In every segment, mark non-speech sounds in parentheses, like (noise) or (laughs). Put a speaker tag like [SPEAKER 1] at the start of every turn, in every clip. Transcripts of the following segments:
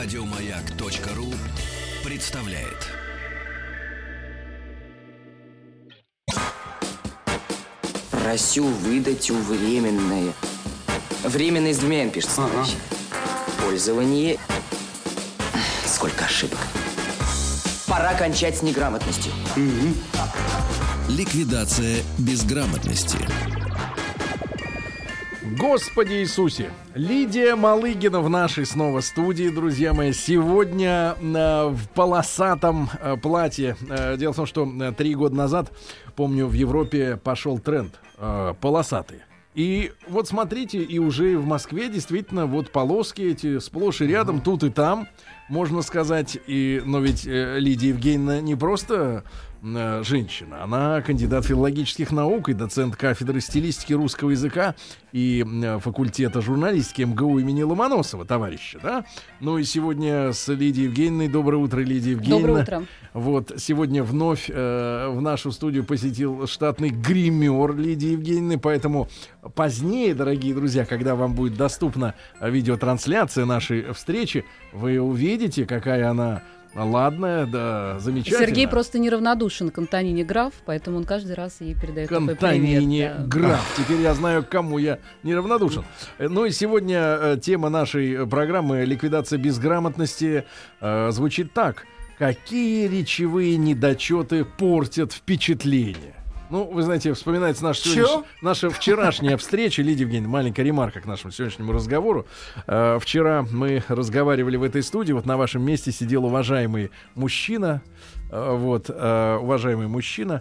[SPEAKER 1] Радиомаяк.ру представляет.
[SPEAKER 2] Просю выдать у временное. Временное с двумя пишется. товарищи. Пользование. Сколько ошибок. Пора кончать с неграмотностью.
[SPEAKER 1] Ликвидация безграмотности.
[SPEAKER 3] Господи Иисусе! Лидия Малыгина в нашей снова студии, друзья мои. Сегодня э, в полосатом э, платье. Э, дело в том, что э, три года назад, помню, в Европе пошел тренд э, полосатые. И вот смотрите, и уже в Москве действительно вот полоски эти сплошь и рядом, тут и там, можно сказать. И, но ведь э, Лидия Евгеньевна не просто женщина, она кандидат филологических наук и доцент кафедры стилистики русского языка и э, факультета журналистики МГУ имени Ломоносова, товарища, да? Ну и сегодня с Лидией Евгеньевной. Доброе утро, Лидия Евгеньевна.
[SPEAKER 4] Доброе утро.
[SPEAKER 3] Вот сегодня вновь э, в нашу студию посетил штатный гример Лидии Евгеньевны, поэтому позднее, дорогие друзья, когда вам будет доступна э, видеотрансляция нашей встречи, вы увидите, какая она ладная, да, замечательная.
[SPEAKER 4] Сергей просто неравнодушен к Антонине Граф, поэтому он каждый раз ей передает
[SPEAKER 3] Антонине
[SPEAKER 4] да.
[SPEAKER 3] Граф. Теперь я знаю, кому я неравнодушен. Э, Ну и сегодня э, тема нашей э, программы «Ликвидация безграмотности» звучит так. Какие речевые недочеты портят впечатление? Ну, вы знаете, вспоминается наша, сегодняш- наша вчерашняя встреча. Лидия Евгеньевна, маленькая ремарка к нашему сегодняшнему разговору. Э, вчера мы разговаривали в этой студии. Вот на вашем месте сидел уважаемый мужчина. Э, вот, э, уважаемый мужчина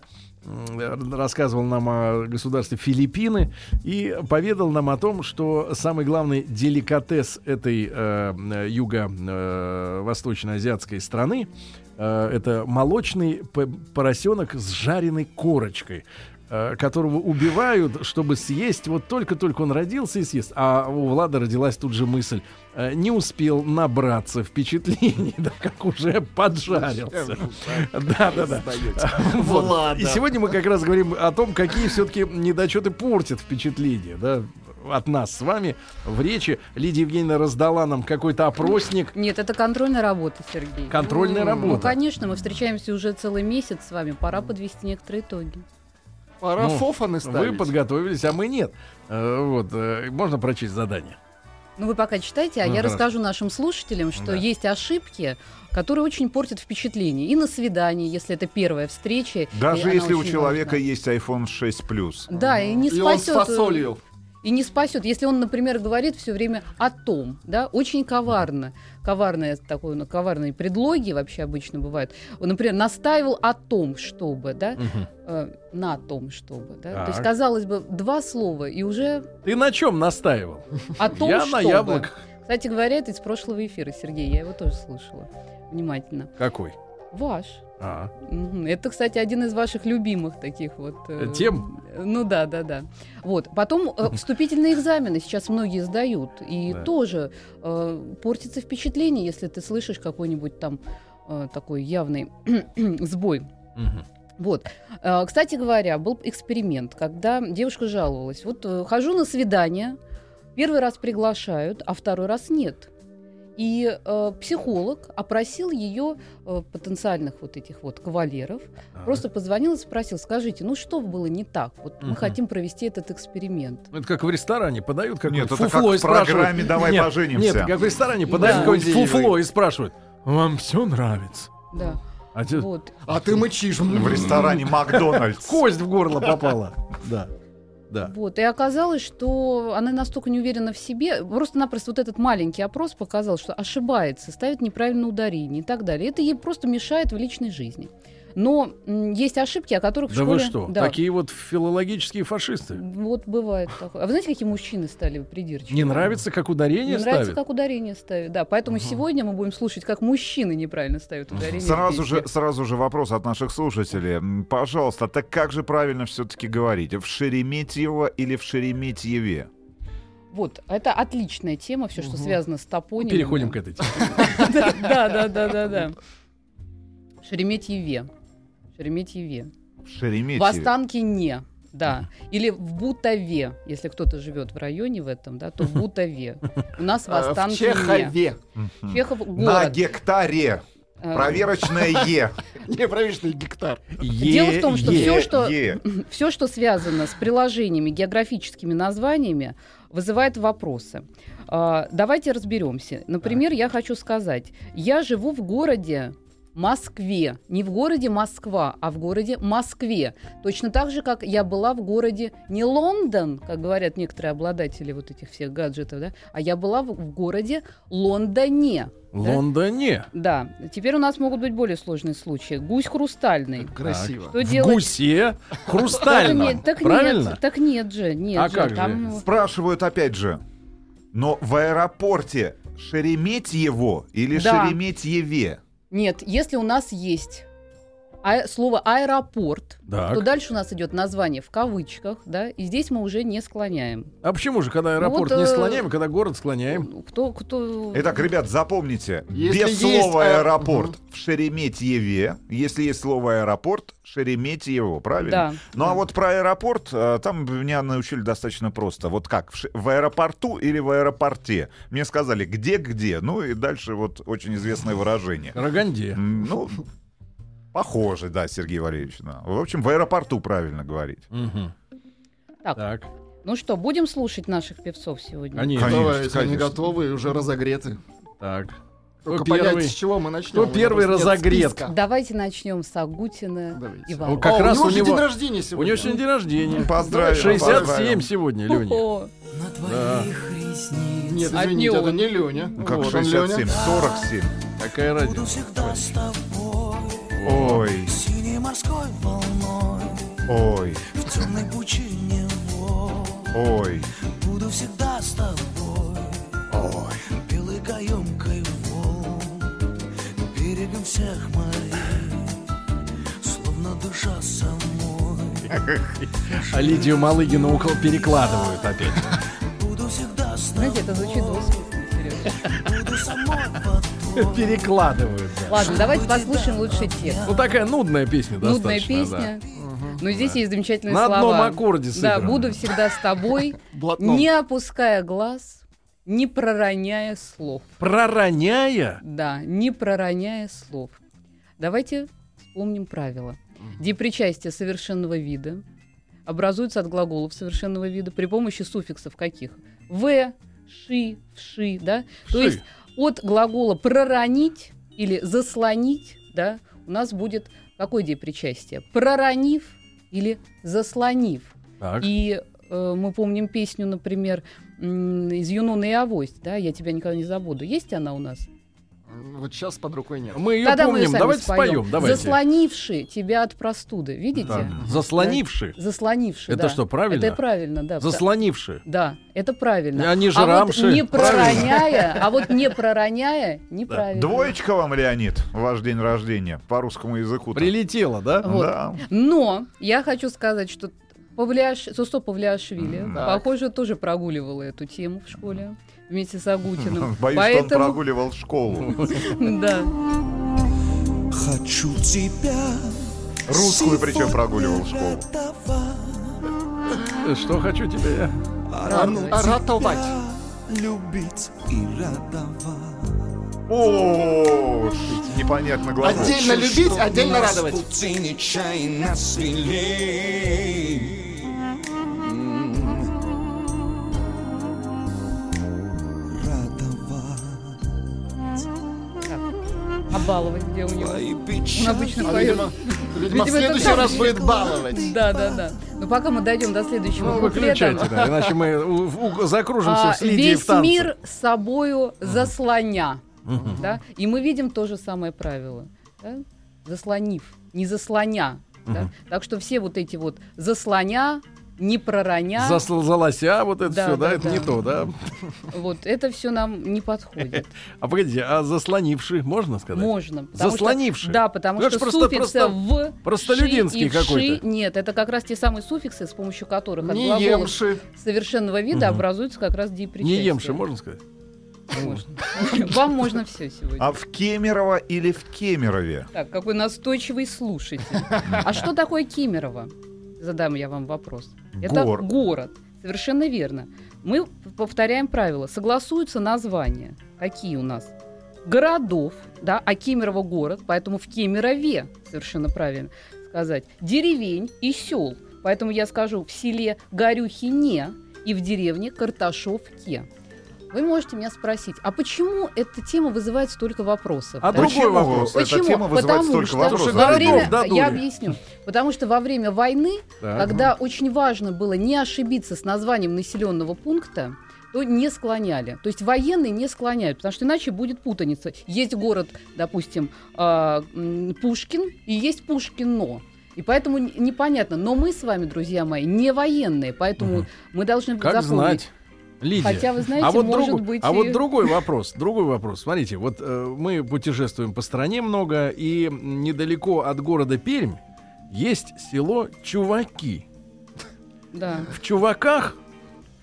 [SPEAKER 3] рассказывал нам о государстве Филиппины и поведал нам о том, что самый главный деликатес этой э, юго-восточно-азиатской страны э, это молочный поросенок с жареной корочкой э, которого убивают, чтобы съесть. Вот только-только он родился и съест. А у Влада родилась тут же мысль. э, Не успел набраться впечатлений, (laughs) да как уже поджарился. (laughs) Да, да, да. (laughs) Вот. И сегодня мы как раз говорим о том, какие все-таки недочеты портят впечатление, да, от нас с вами в речи. Лидия Евгеньевна раздала нам какой-то опросник.
[SPEAKER 4] Нет, это контрольная работа, Сергей.
[SPEAKER 3] Контрольная
[SPEAKER 4] Ну,
[SPEAKER 3] работа.
[SPEAKER 4] Ну, конечно, мы встречаемся уже целый месяц с вами. Пора подвести некоторые итоги.
[SPEAKER 5] Пора
[SPEAKER 3] Ну,
[SPEAKER 5] фофаны
[SPEAKER 3] Вы
[SPEAKER 5] ставить.
[SPEAKER 3] подготовились, а мы нет. Э, Вот, э, можно прочесть задание.
[SPEAKER 4] Ну, вы пока читайте, а
[SPEAKER 3] Ну,
[SPEAKER 4] я
[SPEAKER 3] хорошо.
[SPEAKER 4] расскажу нашим слушателям, что
[SPEAKER 3] Да.
[SPEAKER 4] есть ошибки, которые очень портят впечатление. И на свидании, если это первая встреча.
[SPEAKER 6] Даже если у человека
[SPEAKER 4] важна.
[SPEAKER 6] есть iPhone 6 Plus.
[SPEAKER 4] Да, и не
[SPEAKER 5] И он с
[SPEAKER 4] спасет. э,
[SPEAKER 5] фасолью.
[SPEAKER 4] И не спасет, если он, например, говорит все время о том, да, очень коварно, коварное такое, ну, коварные предлоги вообще обычно бывают. Он, например, настаивал о том, чтобы, да, э, на том, чтобы, да. То есть,
[SPEAKER 3] Так.
[SPEAKER 4] казалось бы, два слова и уже
[SPEAKER 3] Ты на чем настаивал?
[SPEAKER 4] о том,
[SPEAKER 3] Я
[SPEAKER 4] чтобы.
[SPEAKER 3] на яблоках.
[SPEAKER 4] Кстати говоря, это из прошлого эфира, Сергей, я его тоже слушала внимательно.
[SPEAKER 3] Какой?
[SPEAKER 4] Ваш.
[SPEAKER 3] А.
[SPEAKER 4] Это, кстати, один из ваших любимых таких вот... э,
[SPEAKER 3] Э, тем?
[SPEAKER 4] Ну да, да, да. Вот. Потом э, (laughs) вступительные экзамены сейчас многие сдают. И
[SPEAKER 3] Да.
[SPEAKER 4] тоже э, портится впечатление, если ты слышишь какой-нибудь там э, такой явный (clears throat) сбой. Вот. Кстати говоря, был эксперимент, когда девушка жаловалась. Вот хожу на свидание, первый раз приглашают, а второй раз нет. И э, психолог опросил ее э, потенциальных вот этих вот кавалеров,
[SPEAKER 3] Ага.
[SPEAKER 4] просто позвонил и спросил, скажите, ну что было не так? Вот мы
[SPEAKER 3] Мгм.
[SPEAKER 4] хотим провести этот эксперимент.
[SPEAKER 3] Ну, Это как в ресторане подают какое-то
[SPEAKER 6] Нет, это
[SPEAKER 3] фуфло
[SPEAKER 6] как
[SPEAKER 3] и
[SPEAKER 6] в
[SPEAKER 3] спрашивают.
[SPEAKER 6] программе «Давай
[SPEAKER 3] Нет,
[SPEAKER 6] поженимся».
[SPEAKER 3] Нет, как в ресторане подают
[SPEAKER 4] Да.
[SPEAKER 3] какое-нибудь фуфло и спрашивают. Вам все нравится?
[SPEAKER 4] Да.
[SPEAKER 3] А
[SPEAKER 4] Вот.
[SPEAKER 5] А ты мычишь.
[SPEAKER 6] В ресторане Макдональдс. (laughs)
[SPEAKER 3] кость в горло попала. (laughs) Да. Да.
[SPEAKER 4] Вот. И оказалось, что она настолько не уверена в себе. Просто-напросто вот этот маленький опрос показал, что ошибается, ставит неправильное ударение и так далее. Это ей просто мешает в личной жизни. Но есть ошибки, о которых в
[SPEAKER 3] Да
[SPEAKER 4] школе...
[SPEAKER 3] вы что?
[SPEAKER 4] Да.
[SPEAKER 3] Такие вот филологические фашисты.
[SPEAKER 4] Вот бывает такое. А вы знаете, какие мужчины стали придирчивы?
[SPEAKER 3] Не нравится, как ударение
[SPEAKER 4] Не нравится,
[SPEAKER 3] ставят?
[SPEAKER 4] как ударение ставят. Да, поэтому сегодня мы будем слушать, как мужчины неправильно ставят ударение. в
[SPEAKER 6] Сразу же, сразу же вопрос от наших слушателей. Пожалуйста, так как же правильно все-таки говорить? В Шереметьево или в Шереметьеве?
[SPEAKER 4] Вот, это отличная тема, все, что связано с топонимом.
[SPEAKER 3] Переходим к этой теме. (laughs)
[SPEAKER 4] Да, да, да, да, да. Шереметьеве. Шереметьеве.
[SPEAKER 6] В Шереметьеве.
[SPEAKER 4] В Останкине. Да. Или в Бутове, если кто-то живет в районе в этом, да, то в Бутове. У нас в
[SPEAKER 5] Э, В
[SPEAKER 4] Останкине.
[SPEAKER 5] Чехове.
[SPEAKER 4] Чехов
[SPEAKER 6] На гектаре.
[SPEAKER 4] Э,
[SPEAKER 6] Проверочное Е. (laughs)
[SPEAKER 5] Не, правительный гектар.
[SPEAKER 4] Дело в том, что все, что, (clears throat) все, что связано с приложениями, географическими названиями, вызывает вопросы. А, давайте разберемся. Например, я хочу сказать, я живу в городе Москве. Не в городе Москва, а в городе Москве. Точно так же, как я была в городе не Лондон, как говорят некоторые обладатели вот этих всех гаджетов, да, а я была в, в городе Лондоне. да?
[SPEAKER 3] Лондоне.
[SPEAKER 4] Да, теперь у нас могут быть более сложные случаи. Гусь хрустальный.
[SPEAKER 5] Красиво.
[SPEAKER 4] Что
[SPEAKER 3] В
[SPEAKER 4] делать?
[SPEAKER 3] гусе
[SPEAKER 4] Так
[SPEAKER 3] хрустальном.
[SPEAKER 4] нет, так
[SPEAKER 3] Правильно?
[SPEAKER 4] нет, так нет же, нет
[SPEAKER 3] А
[SPEAKER 4] же,
[SPEAKER 3] как же?
[SPEAKER 6] Спрашивают опять же. Но в аэропорте Шереметьево или
[SPEAKER 4] Да.
[SPEAKER 6] Шереметьеве?
[SPEAKER 4] Нет. Если у нас есть а- слово аэропорт,
[SPEAKER 3] Так.
[SPEAKER 4] то дальше у нас идет название в кавычках, да, и здесь мы уже не склоняем.
[SPEAKER 3] А почему же, когда аэропорт
[SPEAKER 4] вот,
[SPEAKER 3] не
[SPEAKER 4] э,
[SPEAKER 3] склоняем, а когда город склоняем?
[SPEAKER 4] Ну, Кто, кто?
[SPEAKER 6] Итак, ребят, запомните.
[SPEAKER 5] Если
[SPEAKER 6] без
[SPEAKER 5] есть,
[SPEAKER 6] слова аэропорт в Шереметьеве. Если есть слово аэропорт, Шереметьево, правильно?
[SPEAKER 4] Да.
[SPEAKER 6] Ну а вот про аэропорт, э, там меня научили достаточно просто. Вот как, в, в аэропорту или в аэропорте? Мне сказали, где-где. Ну и дальше вот очень известное выражение.
[SPEAKER 3] Роганде.
[SPEAKER 6] Ну, похоже, да, Сергей Валерьевич. да. В общем, в аэропорту правильно говорить.
[SPEAKER 3] Мгм.
[SPEAKER 4] Так.
[SPEAKER 3] Так.
[SPEAKER 4] Ну что, будем слушать наших певцов сегодня?
[SPEAKER 3] Конечно.
[SPEAKER 6] Конечно,
[SPEAKER 5] они
[SPEAKER 6] конечно.
[SPEAKER 5] готовы и уже разогреты.
[SPEAKER 3] Так.
[SPEAKER 5] Только
[SPEAKER 3] Кто первый?
[SPEAKER 5] понять, с чего мы начнем.
[SPEAKER 3] Кто
[SPEAKER 5] У
[SPEAKER 3] первый
[SPEAKER 5] нет
[SPEAKER 3] разогрет?
[SPEAKER 5] списка.
[SPEAKER 4] Давайте начнем с Агутина
[SPEAKER 5] Давайте.
[SPEAKER 4] Ивана.
[SPEAKER 3] Ну, как
[SPEAKER 5] О,
[SPEAKER 3] раз
[SPEAKER 5] у него
[SPEAKER 3] у
[SPEAKER 5] же
[SPEAKER 3] него-
[SPEAKER 5] день рождения
[SPEAKER 3] У
[SPEAKER 5] сегодня.
[SPEAKER 3] него сегодня день рождения.
[SPEAKER 6] Поздравим,
[SPEAKER 3] 67
[SPEAKER 6] поздравим.
[SPEAKER 3] сегодня, Леня.
[SPEAKER 4] О,
[SPEAKER 3] Да.
[SPEAKER 5] Нет,
[SPEAKER 4] От
[SPEAKER 5] извините,
[SPEAKER 4] него.
[SPEAKER 5] это не Леня.
[SPEAKER 6] Ну, как
[SPEAKER 5] Вот он,
[SPEAKER 6] 67,
[SPEAKER 5] Леня.
[SPEAKER 6] 47.
[SPEAKER 3] Какая разница?
[SPEAKER 6] Ой,
[SPEAKER 7] Синей морской волной.
[SPEAKER 6] Ой,
[SPEAKER 7] В темной пучине вод.
[SPEAKER 6] Ой,
[SPEAKER 7] Буду всегда с тобой.
[SPEAKER 6] Ой.
[SPEAKER 7] Белой каемкой волн. Берегом всех морей. Словно душа самой. (laughs)
[SPEAKER 3] А Лидию Малыгину около перекладывают опять.
[SPEAKER 7] Буду всегда с
[SPEAKER 4] знаете, это звучит двусмысленно,
[SPEAKER 7] тобой Буду самой под (laughs)
[SPEAKER 3] Перекладывают. да.
[SPEAKER 4] Ладно, давайте послушаем лучший текст.
[SPEAKER 3] Ну такая нудная песня
[SPEAKER 4] Нудная
[SPEAKER 3] достаточно.
[SPEAKER 4] песня. Но здесь есть замечательные
[SPEAKER 3] На
[SPEAKER 4] слова.
[SPEAKER 3] одном аккорде
[SPEAKER 4] Да,
[SPEAKER 3] сыграно.
[SPEAKER 4] буду всегда с тобой, (laughs)
[SPEAKER 5] Блатном.
[SPEAKER 4] не опуская глаз, не пророняя слов.
[SPEAKER 3] Пророняя.
[SPEAKER 4] Да, не пророняя слов. Давайте вспомним правила. Депричастие совершенного вида образуется от глаголов совершенного вида при помощи суффиксов каких? В, ши, вши, да? То есть от глагола проронить или заслонить, да, у нас будет какое депричастие? Проронив или заслонив.
[SPEAKER 3] Так.
[SPEAKER 4] И э, мы помним песню, например, из Юнона и Авось, да, я тебя никогда не забуду. Есть она у нас?
[SPEAKER 5] Вот сейчас под рукой нет.
[SPEAKER 3] Мы ее
[SPEAKER 4] Тогда мы
[SPEAKER 3] помним.
[SPEAKER 4] сами
[SPEAKER 3] Давайте споем. Давайте.
[SPEAKER 4] Заслонивший тебя от простуды, видите?
[SPEAKER 3] Так. Заслонивши.
[SPEAKER 4] Заслонивший,
[SPEAKER 3] Это
[SPEAKER 4] да.
[SPEAKER 3] что, правильно?
[SPEAKER 4] Это правильно, да.
[SPEAKER 3] Заслонивши.
[SPEAKER 4] Да, это правильно.
[SPEAKER 3] А не же
[SPEAKER 4] а вот
[SPEAKER 3] рамши.
[SPEAKER 4] не
[SPEAKER 3] Правильно.
[SPEAKER 4] пророняя, (laughs) а вот не пророняя, неправильно.
[SPEAKER 6] Двоечка вам, Леонид, ваш день рождения по русскому языку.
[SPEAKER 3] Прилетело, да?
[SPEAKER 4] Вот.
[SPEAKER 6] Да.
[SPEAKER 4] Но я хочу сказать, что Павлиаш... Сусто Павлиашвили,
[SPEAKER 5] так.
[SPEAKER 4] похоже, тоже прогуливала эту тему в школе вместе с Агутиным. (laughs)
[SPEAKER 6] Боюсь, что он
[SPEAKER 4] Поэтому,
[SPEAKER 6] прогуливал школу. (laughs)
[SPEAKER 4] да.
[SPEAKER 7] Хочу тебя
[SPEAKER 6] Русскую причем прогуливал школу.
[SPEAKER 3] Что хочу я?
[SPEAKER 5] А, Ратовать.
[SPEAKER 7] Любить и радовать
[SPEAKER 6] О, непонятно главное.
[SPEAKER 5] Отдельно любить, отдельно радовать.
[SPEAKER 7] пути нечаянно свели
[SPEAKER 4] А баловать где у него? Он обычно
[SPEAKER 5] А,
[SPEAKER 4] поет.
[SPEAKER 5] видимо, видимо, в следующий раз будет баловать.
[SPEAKER 4] Да, да, да. Но пока мы дойдем до следующего
[SPEAKER 3] Ну,
[SPEAKER 4] куплета,
[SPEAKER 3] выключайте, да, иначе мы у- у- закружимся
[SPEAKER 4] а,
[SPEAKER 3] с Лидией
[SPEAKER 4] весь
[SPEAKER 3] в танце.
[SPEAKER 4] мир с собою заслоня. Да? И мы видим то же самое правило. да? Заслонив, не заслоня. да? Так что все вот эти вот заслоня, не пророня,
[SPEAKER 3] Засл- Залося, вот это
[SPEAKER 4] Да,
[SPEAKER 3] все, да,
[SPEAKER 4] да,
[SPEAKER 3] это
[SPEAKER 4] да.
[SPEAKER 3] не то, да?
[SPEAKER 4] вот это все нам не подходит. (laughs)
[SPEAKER 3] А погодите, а заслонивший можно сказать?
[SPEAKER 4] Можно. что-
[SPEAKER 3] Заслонивший?
[SPEAKER 4] да, потому
[SPEAKER 3] Ну, это
[SPEAKER 4] что
[SPEAKER 3] просто-
[SPEAKER 4] суффиксы
[SPEAKER 3] просто
[SPEAKER 4] в
[SPEAKER 3] простолюдинский какой-то.
[SPEAKER 4] Нет, это как раз те самые суффиксы, с помощью которых от глаголов
[SPEAKER 5] емши.
[SPEAKER 4] совершенного вида образуются как раз депричастия.
[SPEAKER 3] Не емши, можно сказать?
[SPEAKER 4] Можно. (laughs) Вам можно все сегодня.
[SPEAKER 6] А в Кемерово или в Кемерове?
[SPEAKER 4] Так, какой настойчивый слушатель. А что такое Кемерово? Задам я вам вопрос. Это
[SPEAKER 6] Гор-
[SPEAKER 4] город. Совершенно верно. Мы повторяем правила. Согласуются названия. Какие у нас? Городов, да, а Кемерово город, поэтому в Кемерове, совершенно правильно сказать, деревень и сел. Поэтому я скажу в селе Горюхине и в деревне Карташовке. Вы можете меня спросить, а почему эта тема вызывает столько вопросов?
[SPEAKER 3] А
[SPEAKER 4] да?
[SPEAKER 3] другой
[SPEAKER 6] Почему
[SPEAKER 3] вопрос.
[SPEAKER 6] эта
[SPEAKER 4] Почему?
[SPEAKER 6] тема вызывает
[SPEAKER 4] Потому
[SPEAKER 6] столько
[SPEAKER 4] что
[SPEAKER 6] вопросов?
[SPEAKER 4] Во время,
[SPEAKER 3] додули.
[SPEAKER 4] я объясню. Потому что во время войны,
[SPEAKER 3] Так.
[SPEAKER 4] когда очень важно было не ошибиться с названием населенного пункта, то не склоняли. То есть военные не склоняют, потому что иначе будет путаница. Есть город, допустим, а, Пушкин, и есть Пушкино. И поэтому непонятно. Но мы с вами, друзья мои, не военные, поэтому
[SPEAKER 3] Мгм.
[SPEAKER 4] мы должны
[SPEAKER 3] Как
[SPEAKER 4] запомнить.
[SPEAKER 3] знать? Лидия.
[SPEAKER 4] Хотя, вы знаете,
[SPEAKER 3] а вот,
[SPEAKER 4] может
[SPEAKER 3] другой-
[SPEAKER 4] быть
[SPEAKER 3] а
[SPEAKER 4] и-
[SPEAKER 3] вот другой вопрос, другой вопрос. Смотрите, вот э, мы путешествуем по стране много, и недалеко от города Пермь есть село Чуваки.
[SPEAKER 4] Да.
[SPEAKER 3] В Чуваках,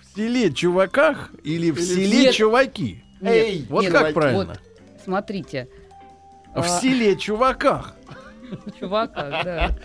[SPEAKER 3] в селе Чуваках или в
[SPEAKER 5] Или
[SPEAKER 3] селе
[SPEAKER 4] Нет.
[SPEAKER 3] Чуваки?
[SPEAKER 5] Эй,
[SPEAKER 3] Вот
[SPEAKER 4] Нет,
[SPEAKER 3] как правильно?
[SPEAKER 4] Вот, смотрите.
[SPEAKER 3] В
[SPEAKER 4] а,
[SPEAKER 3] селе Чуваках. (laughs)
[SPEAKER 4] Чувака, да.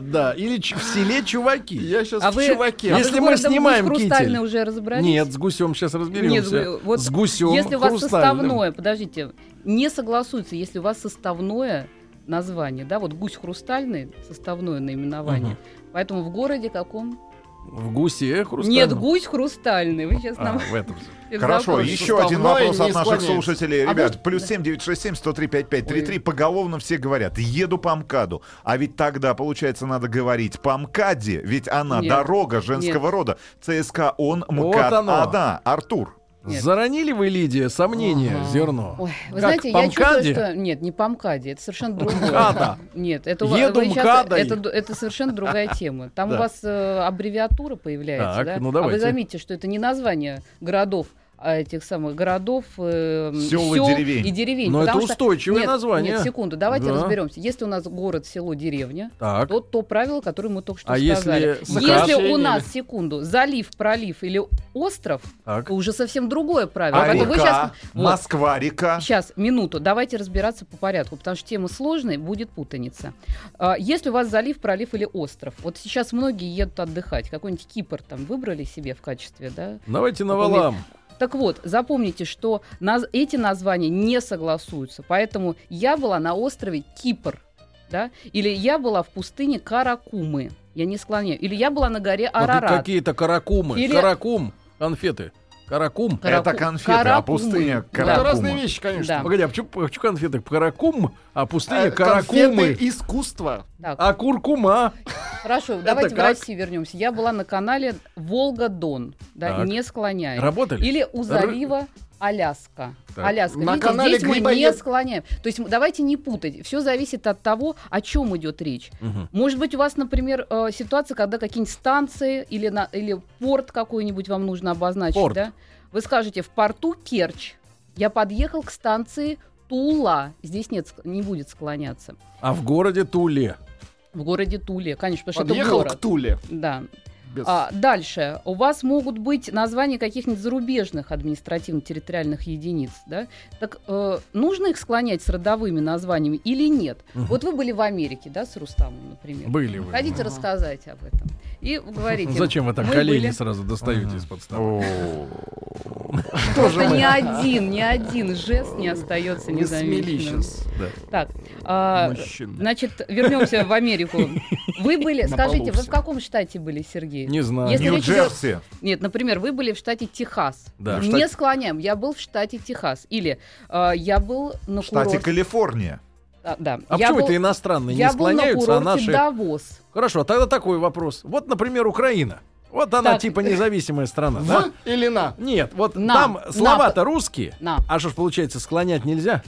[SPEAKER 3] Да, или в селе Чуваки.
[SPEAKER 5] Я сейчас
[SPEAKER 4] А
[SPEAKER 5] в
[SPEAKER 4] вы,
[SPEAKER 5] чуваке.
[SPEAKER 4] а
[SPEAKER 3] Если мы снимаем китель.
[SPEAKER 4] уже разобрались?
[SPEAKER 3] Нет, с гусем сейчас разберемся.
[SPEAKER 4] Нет, вот
[SPEAKER 3] с гусем
[SPEAKER 4] Если у вас составное, подождите, не согласуется, если у вас составное название, да, вот гусь хрустальный, составное наименование. Поэтому в городе каком?
[SPEAKER 3] В гусе хрустальном.
[SPEAKER 4] Нет, гусь хрустальный. Вы сейчас
[SPEAKER 3] А,
[SPEAKER 4] нам
[SPEAKER 3] в этом. (laughs)
[SPEAKER 6] Хорошо, еще один вопрос от наших слушателей.
[SPEAKER 4] А
[SPEAKER 6] Ребят,
[SPEAKER 4] вот-
[SPEAKER 6] плюс семь девять шесть семь сто три пять пять три три. Поголовно все говорят, еду по МКАДу. А ведь тогда, получается, надо говорить по МКАДе, ведь она
[SPEAKER 4] Нет.
[SPEAKER 6] дорога женского рода. ЦСКА он МКАД
[SPEAKER 3] оно.
[SPEAKER 6] АДА. Артур.
[SPEAKER 4] Нет.
[SPEAKER 3] Заронили вы, Лидия, сомнения,
[SPEAKER 5] Ага.
[SPEAKER 3] зерно?
[SPEAKER 4] Ой, вы
[SPEAKER 3] Как,
[SPEAKER 4] знаете, я чувствую, что... Нет, не по МКАДе, это совершенно другое.
[SPEAKER 3] МКАДа.
[SPEAKER 4] Нет, это,
[SPEAKER 3] Еду
[SPEAKER 4] вы
[SPEAKER 3] МКАДой.
[SPEAKER 4] это, это совершенно другая тема. Там
[SPEAKER 3] Да.
[SPEAKER 4] у вас э, аббревиатура появляется,
[SPEAKER 3] Так,
[SPEAKER 4] да?
[SPEAKER 3] ну
[SPEAKER 4] а
[SPEAKER 3] давайте.
[SPEAKER 4] вы заметите, что это не название городов, а этих самых городов, э, м,
[SPEAKER 6] Сёл и деревень.
[SPEAKER 4] и деревень.
[SPEAKER 3] Но это
[SPEAKER 4] потому что-
[SPEAKER 3] устойчивое
[SPEAKER 4] Нет,
[SPEAKER 3] название.
[SPEAKER 4] Нет, секунду, давайте
[SPEAKER 3] Да.
[SPEAKER 4] разберемся. Если у нас город, село, деревня,
[SPEAKER 3] Так.
[SPEAKER 4] то то правило, которое мы только что
[SPEAKER 3] А
[SPEAKER 4] сказали.
[SPEAKER 3] если
[SPEAKER 4] Если у нас, секунду, залив, пролив или остров,
[SPEAKER 3] Так.
[SPEAKER 4] уже совсем другое правило.
[SPEAKER 6] А
[SPEAKER 4] вы
[SPEAKER 6] река?
[SPEAKER 4] щас- вот.
[SPEAKER 6] Москва река.
[SPEAKER 4] Сейчас, минуту, давайте разбираться по порядку, потому что тема сложная, будет путаница. А, Если у вас залив, пролив или остров, вот сейчас многие едут отдыхать, какой-нибудь Кипр там выбрали себе в качестве, да?
[SPEAKER 3] Давайте на валам.
[SPEAKER 4] Так вот, запомните, что наз- эти названия не согласуются, поэтому я была на острове Кипр, да? Или я была в пустыне Каракумы, я не склоняю, или я была на горе
[SPEAKER 3] Ну,
[SPEAKER 4] Арарат.
[SPEAKER 3] Какие-то каракумы.
[SPEAKER 4] Или-
[SPEAKER 3] Каракум. Конфеты. Каракум.
[SPEAKER 4] Караку-
[SPEAKER 6] Это конфеты, а
[SPEAKER 4] Каракумы.
[SPEAKER 6] пустыня
[SPEAKER 4] Да.
[SPEAKER 5] Это разные вещи, конечно.
[SPEAKER 4] Да.
[SPEAKER 3] Погоди, а почему, почему конфеты каракум, а пустыня
[SPEAKER 5] Э,
[SPEAKER 3] каракумы?
[SPEAKER 5] конфеты искусства.
[SPEAKER 4] Так,
[SPEAKER 3] А куркума?
[SPEAKER 4] Хорошо, давайте в? Россию вернемся. Я была на канале Волга-Дон, да, не склоняем.
[SPEAKER 3] Работали?
[SPEAKER 4] Или у залива Аляска.
[SPEAKER 3] Так.
[SPEAKER 4] Аляска.
[SPEAKER 5] На
[SPEAKER 4] Видите,
[SPEAKER 5] канале
[SPEAKER 4] здесь мы не склоняем. То есть давайте не путать. Все зависит от того, о чем идет речь.
[SPEAKER 3] Мгм.
[SPEAKER 4] Может быть, у вас, например, э, ситуация, когда какие-нибудь станции или, на, или порт какой-нибудь вам нужно обозначить,
[SPEAKER 3] Порт.
[SPEAKER 4] да? Вы скажете, в порту Керчь я подъехал к станции Тула. Здесь нет, не будет склоняться.
[SPEAKER 3] А в городе Туле.
[SPEAKER 4] В городе Туле, конечно, потому что это
[SPEAKER 5] Подъехал
[SPEAKER 4] город.
[SPEAKER 5] к Туле.
[SPEAKER 4] Да.
[SPEAKER 5] Без-
[SPEAKER 4] А, дальше. У вас могут быть названия каких-нибудь зарубежных административно-территориальных единиц. Да? Так э, нужно их склонять с родовыми названиями или нет?
[SPEAKER 3] Мгм.
[SPEAKER 4] Вот вы были в Америке, да, с Рустамом, например.
[SPEAKER 3] Были вы.
[SPEAKER 4] Хотите рассказать об этом? И говорите.
[SPEAKER 3] Зачем вы так колени
[SPEAKER 4] были-
[SPEAKER 3] сразу достаете из-под стола?
[SPEAKER 4] Просто ни один, ни один жест не остается незамеченным. Так, а, значит, вернемся в Америку. Вы были, (laughs) скажите, вы в каком штате были, Сергей?
[SPEAKER 3] Не знаю.
[SPEAKER 4] Если речь идет-
[SPEAKER 6] Нью-Джерси.
[SPEAKER 4] Нет, например, вы были в штате Техас.
[SPEAKER 3] Да.
[SPEAKER 4] Не склоняем. Я был в штате Техас. Или э, я был на
[SPEAKER 6] В штате
[SPEAKER 4] курорте.
[SPEAKER 6] Калифорния.
[SPEAKER 3] А
[SPEAKER 4] А, да. я
[SPEAKER 3] почему
[SPEAKER 4] был,
[SPEAKER 3] это иностранные не
[SPEAKER 4] я был на
[SPEAKER 3] склоняются, а наши...
[SPEAKER 4] Давос.
[SPEAKER 3] Хорошо, тогда такой вопрос. Вот, например, Украина. Вот она
[SPEAKER 4] Так.
[SPEAKER 3] типа независимая страна, да?
[SPEAKER 5] Или на?
[SPEAKER 3] Нет, вот
[SPEAKER 4] На.
[SPEAKER 3] там
[SPEAKER 4] На.
[SPEAKER 3] слова-то русские.
[SPEAKER 4] На.
[SPEAKER 3] А что ж получается, склонять нельзя?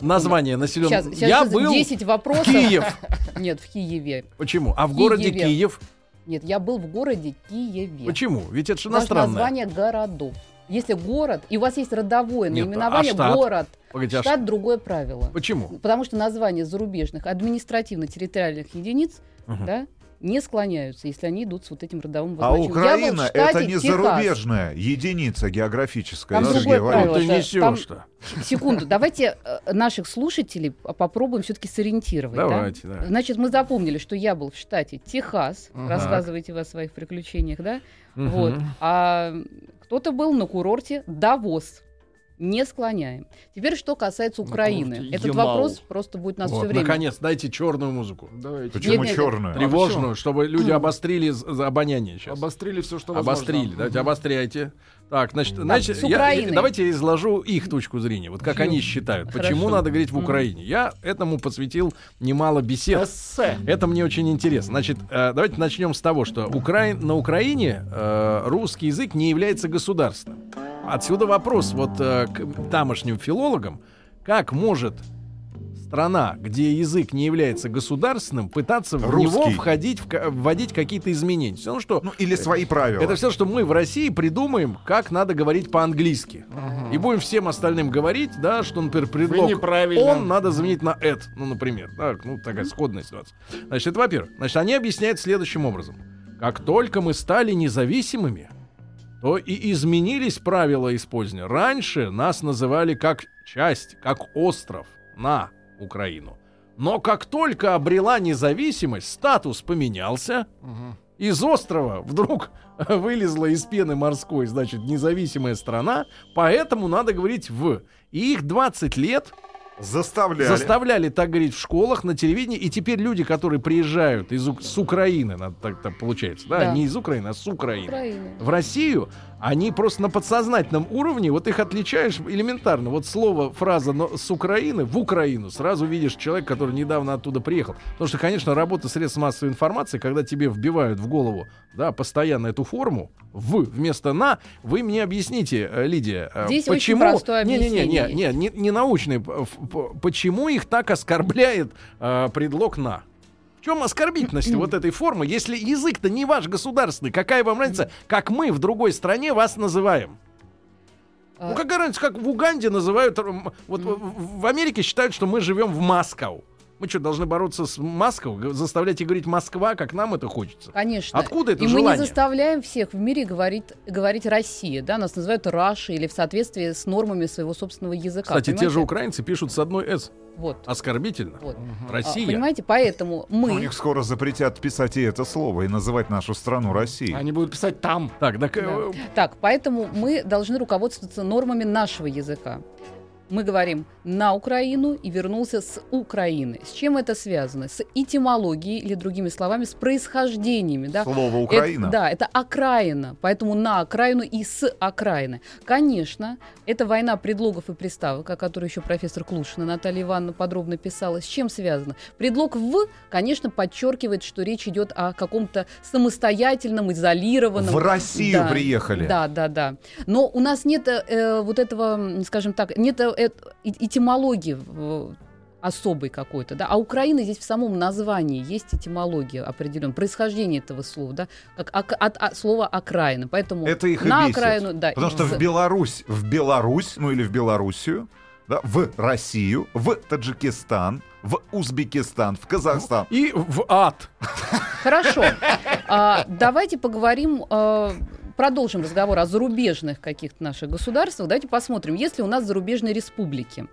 [SPEAKER 3] Название населенного.
[SPEAKER 4] Сейчас,
[SPEAKER 3] Я
[SPEAKER 4] сейчас
[SPEAKER 3] был
[SPEAKER 4] 10 вопросов.
[SPEAKER 3] Киев. (laughs)
[SPEAKER 4] Нет, в Киеве.
[SPEAKER 3] Почему? А в
[SPEAKER 4] Киеве.
[SPEAKER 3] городе Киев?
[SPEAKER 4] Нет, я был в городе Киеве.
[SPEAKER 3] Почему? Ведь это же
[SPEAKER 4] Даже
[SPEAKER 3] иностранное.
[SPEAKER 4] название городов. Если город, и у вас есть родовое
[SPEAKER 3] Нет,
[SPEAKER 4] наименование
[SPEAKER 3] а штат?
[SPEAKER 4] город,
[SPEAKER 3] Погодите, а
[SPEAKER 4] штат другое правило.
[SPEAKER 3] Почему?
[SPEAKER 4] Потому что название зарубежных административно-территориальных единиц
[SPEAKER 3] Мгм.
[SPEAKER 4] да, не склоняются, если они идут с вот этим родовым
[SPEAKER 6] А
[SPEAKER 4] обозначением. В
[SPEAKER 6] Украина это не
[SPEAKER 4] Техас.
[SPEAKER 6] зарубежная единица географическая,
[SPEAKER 4] Там
[SPEAKER 6] Сергей
[SPEAKER 4] другое
[SPEAKER 6] Валерьевич.
[SPEAKER 4] правило.
[SPEAKER 3] ты
[SPEAKER 4] да, там-
[SPEAKER 3] несешь-то?
[SPEAKER 4] Секунду, давайте э, наших слушателей попробуем все-таки сориентировать. да?
[SPEAKER 3] Давайте, да.
[SPEAKER 4] Значит, мы запомнили, что я был в штате Техас.
[SPEAKER 5] Мгм.
[SPEAKER 4] Рассказывайте вы о своих приключениях, да?
[SPEAKER 3] Мгм.
[SPEAKER 4] Вот. А кто-то был на курорте Давос. Не склоняем. Теперь, что касается
[SPEAKER 5] На
[SPEAKER 4] Украины.
[SPEAKER 5] курорте
[SPEAKER 4] Этот
[SPEAKER 5] Ямал.
[SPEAKER 4] вопрос просто будет нас
[SPEAKER 3] Вот,
[SPEAKER 4] все время.
[SPEAKER 3] наконец, дайте черную музыку.
[SPEAKER 5] Давайте.
[SPEAKER 6] Почему
[SPEAKER 4] Нет,
[SPEAKER 6] черную?
[SPEAKER 3] Тревожную, чтобы люди обострили обоняние сейчас.
[SPEAKER 5] Обострили все, что возможно.
[SPEAKER 3] Обострили, давайте обостряйте. Так, значит,
[SPEAKER 4] Так,
[SPEAKER 3] значит
[SPEAKER 4] с
[SPEAKER 3] я- давайте я изложу их точку зрения. Вот как
[SPEAKER 4] Чью?
[SPEAKER 3] они считают, почему
[SPEAKER 4] Хорошо.
[SPEAKER 3] надо говорить в. Украине. Я этому посвятил немало бесед.
[SPEAKER 5] Эссе.
[SPEAKER 3] Это мне очень интересно. Значит, э, давайте начнем с того, что Укра... на Украине э, русский язык не является государственным. Отсюда вопрос вот э, к тамошним филологам, как может страна, где язык не является государственным, пытаться в него
[SPEAKER 6] Русский.
[SPEAKER 3] входить, в вводить какие-то изменения. Все равно, что
[SPEAKER 6] Ну, или свои правила.
[SPEAKER 3] это все, что мы в России придумаем, как надо говорить по-английски. И будем всем остальным говорить, да, что, например, предлог он надо заменить на «эт», ну, например. Так, ну, такая сходная ситуация. Значит, это во-первых. Значит, они объясняют следующим образом. Как только мы стали независимыми, то и изменились правила использования. Раньше нас называли как часть, как остров на Украину. Но как только обрела независимость, статус поменялся, из острова вдруг (laughs) вылезла из пены морской, значит, независимая страна, поэтому надо говорить в. И их 20 лет
[SPEAKER 6] Заставляли.
[SPEAKER 3] заставляли так говорить в школах, на телевидении, и теперь люди, которые приезжают из, с Украины, надо так, так получается, да,
[SPEAKER 4] Да.
[SPEAKER 3] не из Украины, а с Украины,
[SPEAKER 4] Украины.
[SPEAKER 3] в Россию, они просто на подсознательном уровне, вот их отличаешь элементарно. Вот слово, фраза но с Украины в Украину, сразу видишь человека, который недавно оттуда приехал. Потому что, конечно, работа средств массовой информации, когда тебе вбивают в голову, да, постоянно эту форму, в вместо на, вы мне объясните, э, Лидия, э,
[SPEAKER 4] Здесь
[SPEAKER 3] почему... не, не, не, не, не, не, не научный, почему их так оскорбляет э, предлог на? Чем оскорбительность вот этой формы, если язык-то не ваш государственный? Какая вам разница, как мы в другой стране вас называем?
[SPEAKER 4] А,
[SPEAKER 3] Ну какая разница, как в Уганде называют... Вот в в Америке считают, что мы живем в Москву. Мы что, должны бороться с Москвой, заставлять их говорить Москва, как нам это хочется?
[SPEAKER 4] Конечно.
[SPEAKER 3] Откуда это
[SPEAKER 4] И мы не
[SPEAKER 3] желание?
[SPEAKER 4] заставляем всех в мире говорить, говорить Россия, да, нас называют Раши или в соответствии с нормами своего собственного языка.
[SPEAKER 3] Кстати, те
[SPEAKER 4] понимаете?
[SPEAKER 3] же украинцы пишут с одной «с».
[SPEAKER 4] Вот.
[SPEAKER 3] Оскорбительно.
[SPEAKER 4] вот. А,
[SPEAKER 3] Россия.
[SPEAKER 4] понимаете, поэтому
[SPEAKER 6] У
[SPEAKER 4] мы...
[SPEAKER 6] них скоро запретят писать и это слово и называть нашу страну Россией.
[SPEAKER 5] Они будут писать там.
[SPEAKER 3] Так, так, э,
[SPEAKER 4] Так, поэтому мы должны руководствоваться нормами нашего языка. Мы говорим на Украину и вернулся с Украины. С чем это связано? С этимологией или другими словами, с происхождениями. Да?
[SPEAKER 6] Слово Украина.
[SPEAKER 4] Это, да, это окраина, поэтому на окраину и с окраины. Конечно, это война предлогов и приставок, о которой еще профессор Клушина Наталья Ивановна подробно писала. С чем связано? Предлог «в», конечно, подчеркивает, что речь идет о каком-то самостоятельном, изолированном...
[SPEAKER 6] В Россию
[SPEAKER 4] Да,
[SPEAKER 6] приехали.
[SPEAKER 4] Да, да, да. Но у нас нет э, вот этого, скажем так, нет э, э, этимологии особой какой-то, да. А Украина здесь в самом названии есть этимология определенная, происхождение этого слова, да, как от, от слова окраина. Поэтому
[SPEAKER 6] Это их и
[SPEAKER 4] на
[SPEAKER 6] бесит.
[SPEAKER 4] окраину, да.
[SPEAKER 6] Потому что в Беларусь, в Беларусь, ну или в Белоруссию, да, в Россию, в Таджикистан, в Узбекистан, в Казахстан.
[SPEAKER 3] и в ад.
[SPEAKER 4] Хорошо. А, давайте поговорим. а, Продолжим разговор о зарубежных каких-то наших государствах. Давайте посмотрим, есть ли у нас зарубежные республики.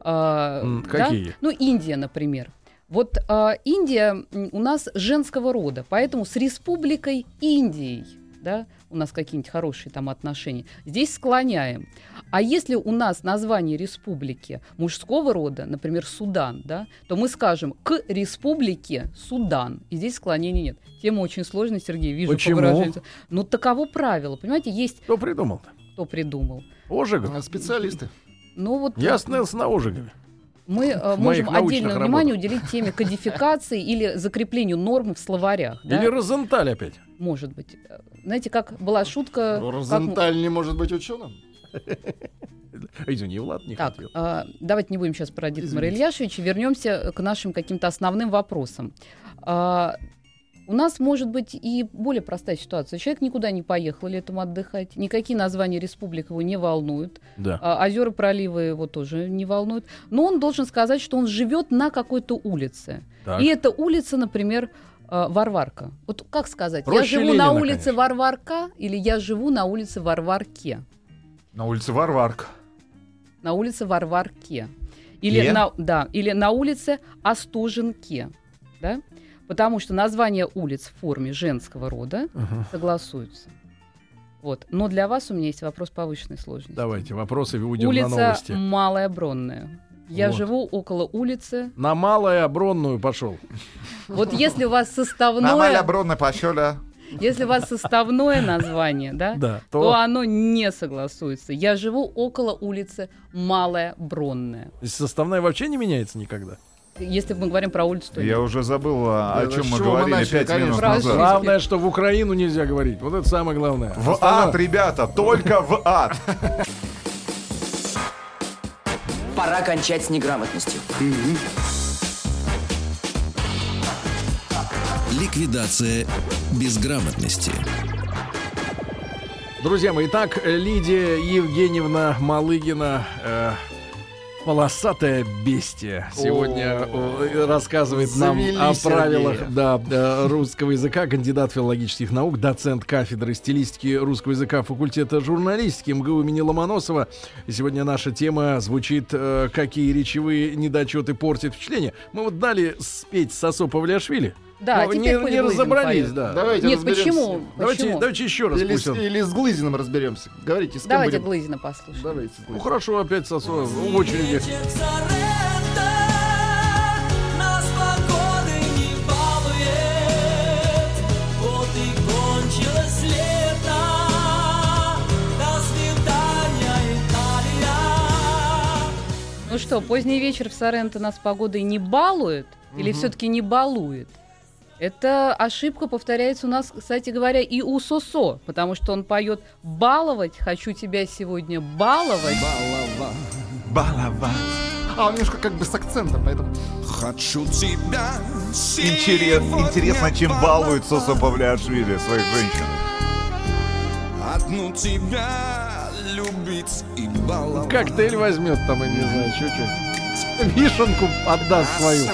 [SPEAKER 4] А,
[SPEAKER 3] М,
[SPEAKER 4] да?
[SPEAKER 3] какие?
[SPEAKER 4] Ну, Индия, например. Вот а, Индия у нас женского рода, поэтому с республикой Индией, да, у нас какие-нибудь хорошие там отношения, здесь склоняем. А если у нас название республики мужского рода, например, Судан, да, то мы скажем к республике Судан. И здесь склонения нет. Тема очень сложная, Сергей, вижу
[SPEAKER 3] Почему?
[SPEAKER 4] по выражению. Ну, таково правило. Понимаете, есть
[SPEAKER 3] Кто придумал-то?
[SPEAKER 4] кто придумал.
[SPEAKER 3] Ожегов.
[SPEAKER 5] А, Специалисты.
[SPEAKER 4] Ну, вот
[SPEAKER 3] Я остановился на Ожегове.
[SPEAKER 4] Мы э, можем отдельное
[SPEAKER 3] работах.
[SPEAKER 4] внимание уделить теме кодификации или закреплению норм в словарях. да?
[SPEAKER 3] Или Розенталь опять.
[SPEAKER 4] Может быть. Э, Знаете, как была шутка... как мы-
[SPEAKER 5] Розенталь не может быть ученым. (laughs)
[SPEAKER 3] Извини, Влад не
[SPEAKER 4] Так,
[SPEAKER 3] хотел.
[SPEAKER 4] а, давайте не будем сейчас про Дитмара. Ильяшевича, вернемся к нашим каким-то основным вопросам. А, у нас может быть и более простая ситуация. Человек никуда не поехал летом отдыхать, никакие названия республик его не волнуют,
[SPEAKER 3] Да.
[SPEAKER 4] а, озера, проливы его тоже не волнуют, но он должен сказать, что он живет на какой-то улице.
[SPEAKER 3] Так.
[SPEAKER 4] И эта улица, например, э, Варварка. Вот как сказать? я
[SPEAKER 3] Проще
[SPEAKER 4] живу
[SPEAKER 3] Ленина,
[SPEAKER 4] на улице
[SPEAKER 3] конечно.
[SPEAKER 4] Варварка или я живу на улице Варварке?
[SPEAKER 6] На улице Варварка.
[SPEAKER 4] На улице Варварке. Или
[SPEAKER 6] Ке?
[SPEAKER 4] на, да, или на улице Остуженке. Да? Потому что названия улиц в форме женского рода
[SPEAKER 3] Ага.
[SPEAKER 4] согласуются. Вот. Но для вас у меня есть вопрос повышенной сложности.
[SPEAKER 3] Давайте, вопросы уйдем
[SPEAKER 4] Улица
[SPEAKER 3] на новости.
[SPEAKER 4] Малая Бронная. Я
[SPEAKER 3] Вот.
[SPEAKER 4] живу около улицы.
[SPEAKER 3] На малая Бронную пошел.
[SPEAKER 4] Вот если у вас
[SPEAKER 6] На
[SPEAKER 4] составное,
[SPEAKER 6] Малябронной пошёля.
[SPEAKER 4] если у вас составное название, да,
[SPEAKER 3] Да,
[SPEAKER 4] то
[SPEAKER 3] то
[SPEAKER 4] оно не согласуется. Я живу около улицы Малая Бронная.
[SPEAKER 3] составная вообще не меняется никогда.
[SPEAKER 4] Если мы говорим про улицу, то
[SPEAKER 6] Я
[SPEAKER 4] нет.
[SPEAKER 6] уже забыл, а, о
[SPEAKER 5] Да,
[SPEAKER 6] чем мы
[SPEAKER 5] чего мы
[SPEAKER 6] говорили
[SPEAKER 5] начали,
[SPEAKER 6] пять
[SPEAKER 5] конечно.
[SPEAKER 6] минут
[SPEAKER 4] Про
[SPEAKER 6] назад.
[SPEAKER 3] Главное, что в Украину нельзя говорить. Вот это самое главное.
[SPEAKER 6] В
[SPEAKER 3] Остальное-
[SPEAKER 6] ад, ребята, только в ад.
[SPEAKER 2] Пора кончать с неграмотностью.
[SPEAKER 1] Ликвидация безграмотности.
[SPEAKER 3] Друзья мои, итак, Лидия Евгеньевна Малыгина, э, полосатая бестия, сегодня э, рассказывает нам о правилах да, э, русского языка, кандидат филологических наук, доцент кафедры стилистики русского языка факультета журналистики МГУ имени Ломоносова. И сегодня наша тема звучит э, «Какие речевые недочеты портят впечатление». Мы вот дали спеть Сосо Павлиашвили.
[SPEAKER 4] Да,
[SPEAKER 3] но
[SPEAKER 4] теперь
[SPEAKER 3] не, не разобрались,
[SPEAKER 4] поет.
[SPEAKER 3] да.
[SPEAKER 5] Давайте
[SPEAKER 4] Нет, почему?
[SPEAKER 3] Давайте,
[SPEAKER 4] Почему?
[SPEAKER 3] давайте еще раз
[SPEAKER 5] Или,
[SPEAKER 3] пусть он-
[SPEAKER 5] или с Глызиным разберемся. Говорите, с кем
[SPEAKER 4] Давайте
[SPEAKER 5] будем?
[SPEAKER 4] Глызина послушаем.
[SPEAKER 5] Давайте. с
[SPEAKER 3] Ну хорошо, опять Сосо в очереди.
[SPEAKER 8] Нас погодой не балует, вот и кончилось лето. До свидания, Италия.
[SPEAKER 4] Ну что, поздний вечер в Соренто нас погодой не балует или все-таки не балует? Это ошибка повторяется у нас, кстати говоря, и у Сосо, потому что он поет «баловать, хочу тебя сегодня баловать».
[SPEAKER 6] Балава.
[SPEAKER 5] А, он немножко как бы с акцентом, поэтому...
[SPEAKER 7] Хочу тебя
[SPEAKER 6] Интерес, интересно, чем балует Сосо Павлиашвили своих женщин.
[SPEAKER 7] Одну тебя любить и баловать.
[SPEAKER 3] Коктейль возьмет там, я не знаю, чуть-чуть. Вишенку отдаст свою.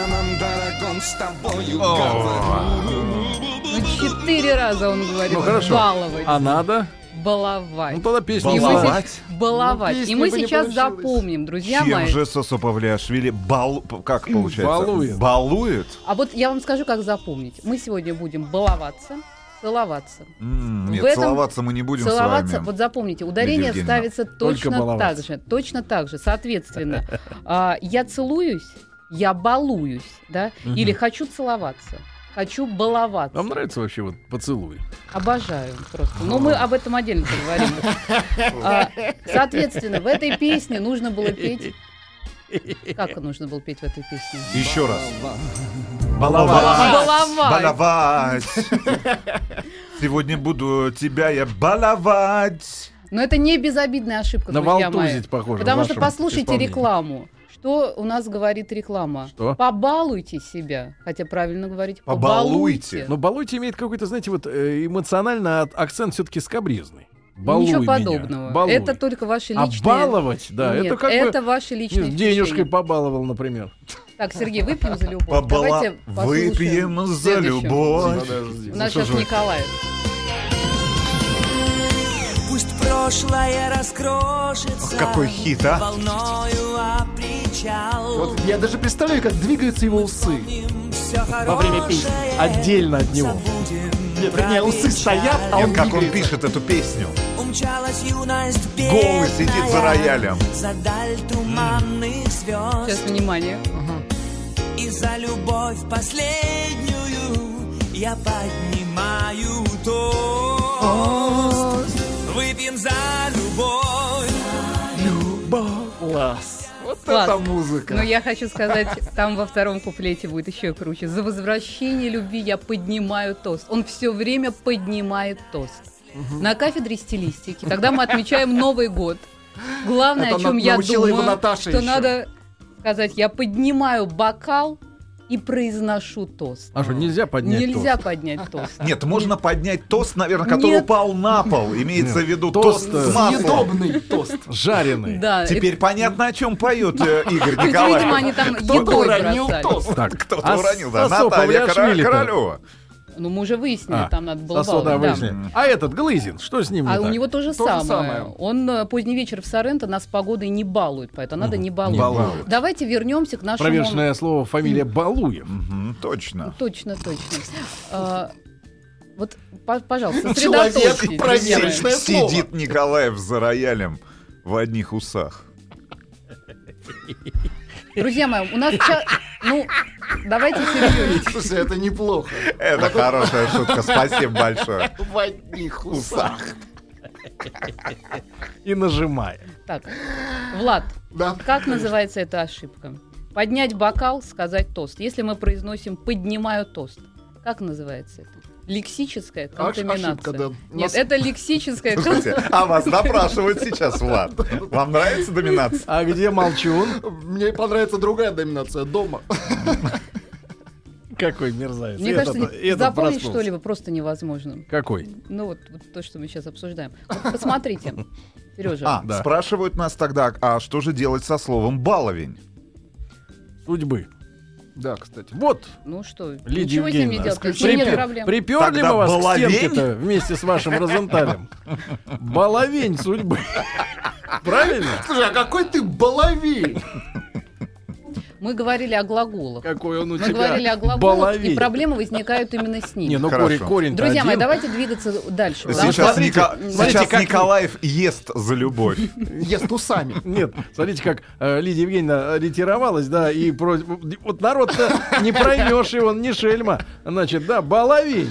[SPEAKER 4] Ну, четыре раза он говорит
[SPEAKER 3] Ну, хорошо.
[SPEAKER 4] «баловать»,
[SPEAKER 3] А надо?
[SPEAKER 4] «баловать».
[SPEAKER 3] Ну тогда песню
[SPEAKER 4] И мы
[SPEAKER 3] слава.
[SPEAKER 6] Баловать?
[SPEAKER 4] се- баловать.
[SPEAKER 5] Ну,
[SPEAKER 4] И мы сейчас запомним, друзья
[SPEAKER 6] Чем
[SPEAKER 4] мои.
[SPEAKER 6] же Сосо Павлиашвили бал... как получается?
[SPEAKER 3] Балует.
[SPEAKER 6] Балует?
[SPEAKER 4] А вот я вам скажу, как запомнить. Мы сегодня будем баловаться, целоваться.
[SPEAKER 6] М, Нет,
[SPEAKER 4] В этом
[SPEAKER 6] целоваться мы не будем
[SPEAKER 4] Целоваться,
[SPEAKER 6] с вами.
[SPEAKER 4] вот запомните, ударение
[SPEAKER 6] Евгеньевна.
[SPEAKER 4] ставится точно так же, точно так же. Соответственно, (laughs) а, я целуюсь, я балуюсь, да, или хочу целоваться, хочу баловаться.
[SPEAKER 3] Вам нравится вообще вот поцелуй?
[SPEAKER 4] Обожаю просто. Но мы об этом отдельно поговорим. (laughs) А, Соответственно, в этой песне нужно было петь. Как нужно было петь в этой песне?
[SPEAKER 6] Еще раз.
[SPEAKER 4] Баловать.
[SPEAKER 6] Баловать. (laughs) Сегодня буду тебя я баловать.
[SPEAKER 4] Но это не безобидная ошибка, друзья мои.
[SPEAKER 3] Похоже.
[SPEAKER 4] Потому что послушайте
[SPEAKER 3] исполнении.
[SPEAKER 4] рекламу. Что у нас говорит реклама?
[SPEAKER 3] Что?
[SPEAKER 4] Побалуйте себя. Хотя правильно говорить.
[SPEAKER 6] Побалуйте.
[SPEAKER 3] Но балуйте имеет какой-то, знаете, вот э, эмоционально акцент все-таки скабрезный. Балуй
[SPEAKER 4] Ничего
[SPEAKER 3] меня,
[SPEAKER 4] подобного.
[SPEAKER 3] балуй.
[SPEAKER 4] Это только ваши
[SPEAKER 3] А
[SPEAKER 4] личные...
[SPEAKER 3] баловать, да,
[SPEAKER 4] Нет,
[SPEAKER 3] это как
[SPEAKER 4] это
[SPEAKER 3] бы
[SPEAKER 4] ваши личные
[SPEAKER 3] не, денежкой побаловал, например.
[SPEAKER 4] Так, Сергей, выпьем за любовь.
[SPEAKER 6] Побала...
[SPEAKER 4] Давайте
[SPEAKER 6] Выпьем за любовь.
[SPEAKER 3] Подожди.
[SPEAKER 4] У нас сейчас? Николай.
[SPEAKER 8] Пусть прошлое раскрошится
[SPEAKER 6] Какой хит, а?
[SPEAKER 8] волною о причал.
[SPEAKER 5] Вот я даже представляю, как двигаются его усы. Во время песни.
[SPEAKER 3] Отдельно от него.
[SPEAKER 5] Нет,
[SPEAKER 8] про
[SPEAKER 5] вернее, усы стоят, а он
[SPEAKER 6] Нет, как он пишет эту песню.
[SPEAKER 8] Умчалась юность
[SPEAKER 6] Голый сидит за роялем.
[SPEAKER 8] За даль туманных звезд
[SPEAKER 4] Сейчас, внимание.
[SPEAKER 8] И за любовь последнюю Я поднимаю тост Выпьем за любовь
[SPEAKER 5] Класс.
[SPEAKER 4] Класс.
[SPEAKER 5] это музыка.
[SPEAKER 4] Но я хочу сказать, там во втором куплете будет еще круче. За возвращение любви я поднимаю тост. Он все время поднимает тост. На кафедре стилистики, когда мы отмечаем Новый год, главное,
[SPEAKER 5] Это
[SPEAKER 4] о чем я думаю, что
[SPEAKER 5] еще.
[SPEAKER 4] надо сказать, я поднимаю бокал и произношу тост.
[SPEAKER 3] А что, нельзя поднять
[SPEAKER 4] Нельзя
[SPEAKER 3] тост?
[SPEAKER 4] поднять тост.
[SPEAKER 6] Нет, можно поднять тост, наверное, который
[SPEAKER 4] Нет.
[SPEAKER 6] упал на пол. Имеется в виду
[SPEAKER 3] Тост,
[SPEAKER 6] тост,
[SPEAKER 3] э,
[SPEAKER 6] с маслом.
[SPEAKER 5] Съедобный (laughs) тост.
[SPEAKER 3] Жареный.
[SPEAKER 4] Да,
[SPEAKER 6] Теперь понятно, о чем поет э, Игорь Николаевич. (laughs)
[SPEAKER 4] видимо, они там
[SPEAKER 5] Кто-то
[SPEAKER 4] едой
[SPEAKER 5] уронил
[SPEAKER 4] бросали.
[SPEAKER 5] тост.
[SPEAKER 3] Так,
[SPEAKER 6] Кто-то
[SPEAKER 3] а
[SPEAKER 6] уронил, да. Наталья? Королева.
[SPEAKER 4] Ну, мы уже выяснили,
[SPEAKER 3] А,
[SPEAKER 4] там надо было
[SPEAKER 3] Сосо, да,
[SPEAKER 4] баллы, да.
[SPEAKER 3] выяснили. А этот Глызин, что с ним не
[SPEAKER 4] А у
[SPEAKER 3] так?
[SPEAKER 4] него то же
[SPEAKER 5] То же
[SPEAKER 4] самое.
[SPEAKER 5] самое.
[SPEAKER 4] Он э, поздний вечер в Соренто нас погодой не балует, поэтому надо не баловать.
[SPEAKER 3] балует.
[SPEAKER 4] Давайте вернемся к нашему...
[SPEAKER 3] Проверочное слово фамилия Балуев.
[SPEAKER 6] Мгм, точно.
[SPEAKER 4] Точно, точно. А, вот, по- пожалуйста,
[SPEAKER 5] Человек проверочное слово.
[SPEAKER 6] Сидит Николаев за роялем в одних усах.
[SPEAKER 4] Друзья мои, у нас... ча- Ну, давайте серьезнее.
[SPEAKER 5] Слушай, это неплохо.
[SPEAKER 6] Это хорошая шутка. Спасибо большое.
[SPEAKER 5] В одних усах.
[SPEAKER 3] И нажимая.
[SPEAKER 4] Так, Влад,
[SPEAKER 5] Да.
[SPEAKER 4] как называется эта ошибка? Поднять бокал, сказать тост. Если мы произносим «поднимаю тост», как называется это? Лексическая контаминация.
[SPEAKER 5] ошибка, да.
[SPEAKER 4] Нет,
[SPEAKER 5] Нас-
[SPEAKER 4] это лексическая
[SPEAKER 6] Слушайте, а вас допрашивают сейчас, Влад. Вам нравится доминация?
[SPEAKER 3] А где молчун?
[SPEAKER 5] Мне понравится другая доминация дома.
[SPEAKER 3] Какой мерзавец.
[SPEAKER 4] Мне
[SPEAKER 3] Этот-
[SPEAKER 4] кажется,
[SPEAKER 3] этот
[SPEAKER 4] запомнить что-либо просто невозможно.
[SPEAKER 3] Какой?
[SPEAKER 4] Ну вот, вот то, что мы сейчас обсуждаем. Вот посмотрите, (laughs) Сережа.
[SPEAKER 6] А,
[SPEAKER 3] Да.
[SPEAKER 6] спрашивают нас тогда, а что же делать со словом баловень?
[SPEAKER 3] Судьбы.
[SPEAKER 5] Да, кстати.
[SPEAKER 3] Вот,
[SPEAKER 4] Ну что,
[SPEAKER 3] Лидия
[SPEAKER 4] ничего с ними
[SPEAKER 3] Евгеньевна,
[SPEAKER 4] делать.
[SPEAKER 3] припер-
[SPEAKER 4] Какие нет проблем.
[SPEAKER 3] приперли
[SPEAKER 6] Тогда
[SPEAKER 3] мы вас
[SPEAKER 6] баловень?
[SPEAKER 3] к стенке-то вместе с вашим Розенталем. (laughs) Баловень судьбы. (laughs) Правильно?
[SPEAKER 5] Слушай, а какой ты баловень?
[SPEAKER 4] Мы говорили о глаголах.
[SPEAKER 3] Какой он у
[SPEAKER 4] Мы
[SPEAKER 3] тебя
[SPEAKER 4] говорили о глаголах,
[SPEAKER 3] баловень.
[SPEAKER 4] и проблемы возникают именно с ними.
[SPEAKER 3] Не, ну корень, корень
[SPEAKER 4] Друзья мои,
[SPEAKER 3] один.
[SPEAKER 4] давайте двигаться дальше.
[SPEAKER 6] Сейчас,
[SPEAKER 4] что-
[SPEAKER 6] Ника-
[SPEAKER 3] смотрите,
[SPEAKER 6] сейчас
[SPEAKER 3] как-
[SPEAKER 6] Николаев ест за любовь.
[SPEAKER 5] Ест усами.
[SPEAKER 3] Нет, смотрите, как э, Лидия Евгеньевна ретировалась, да, и про- вот народ-то не проймешь его, он не шельма. Значит, да, баловень.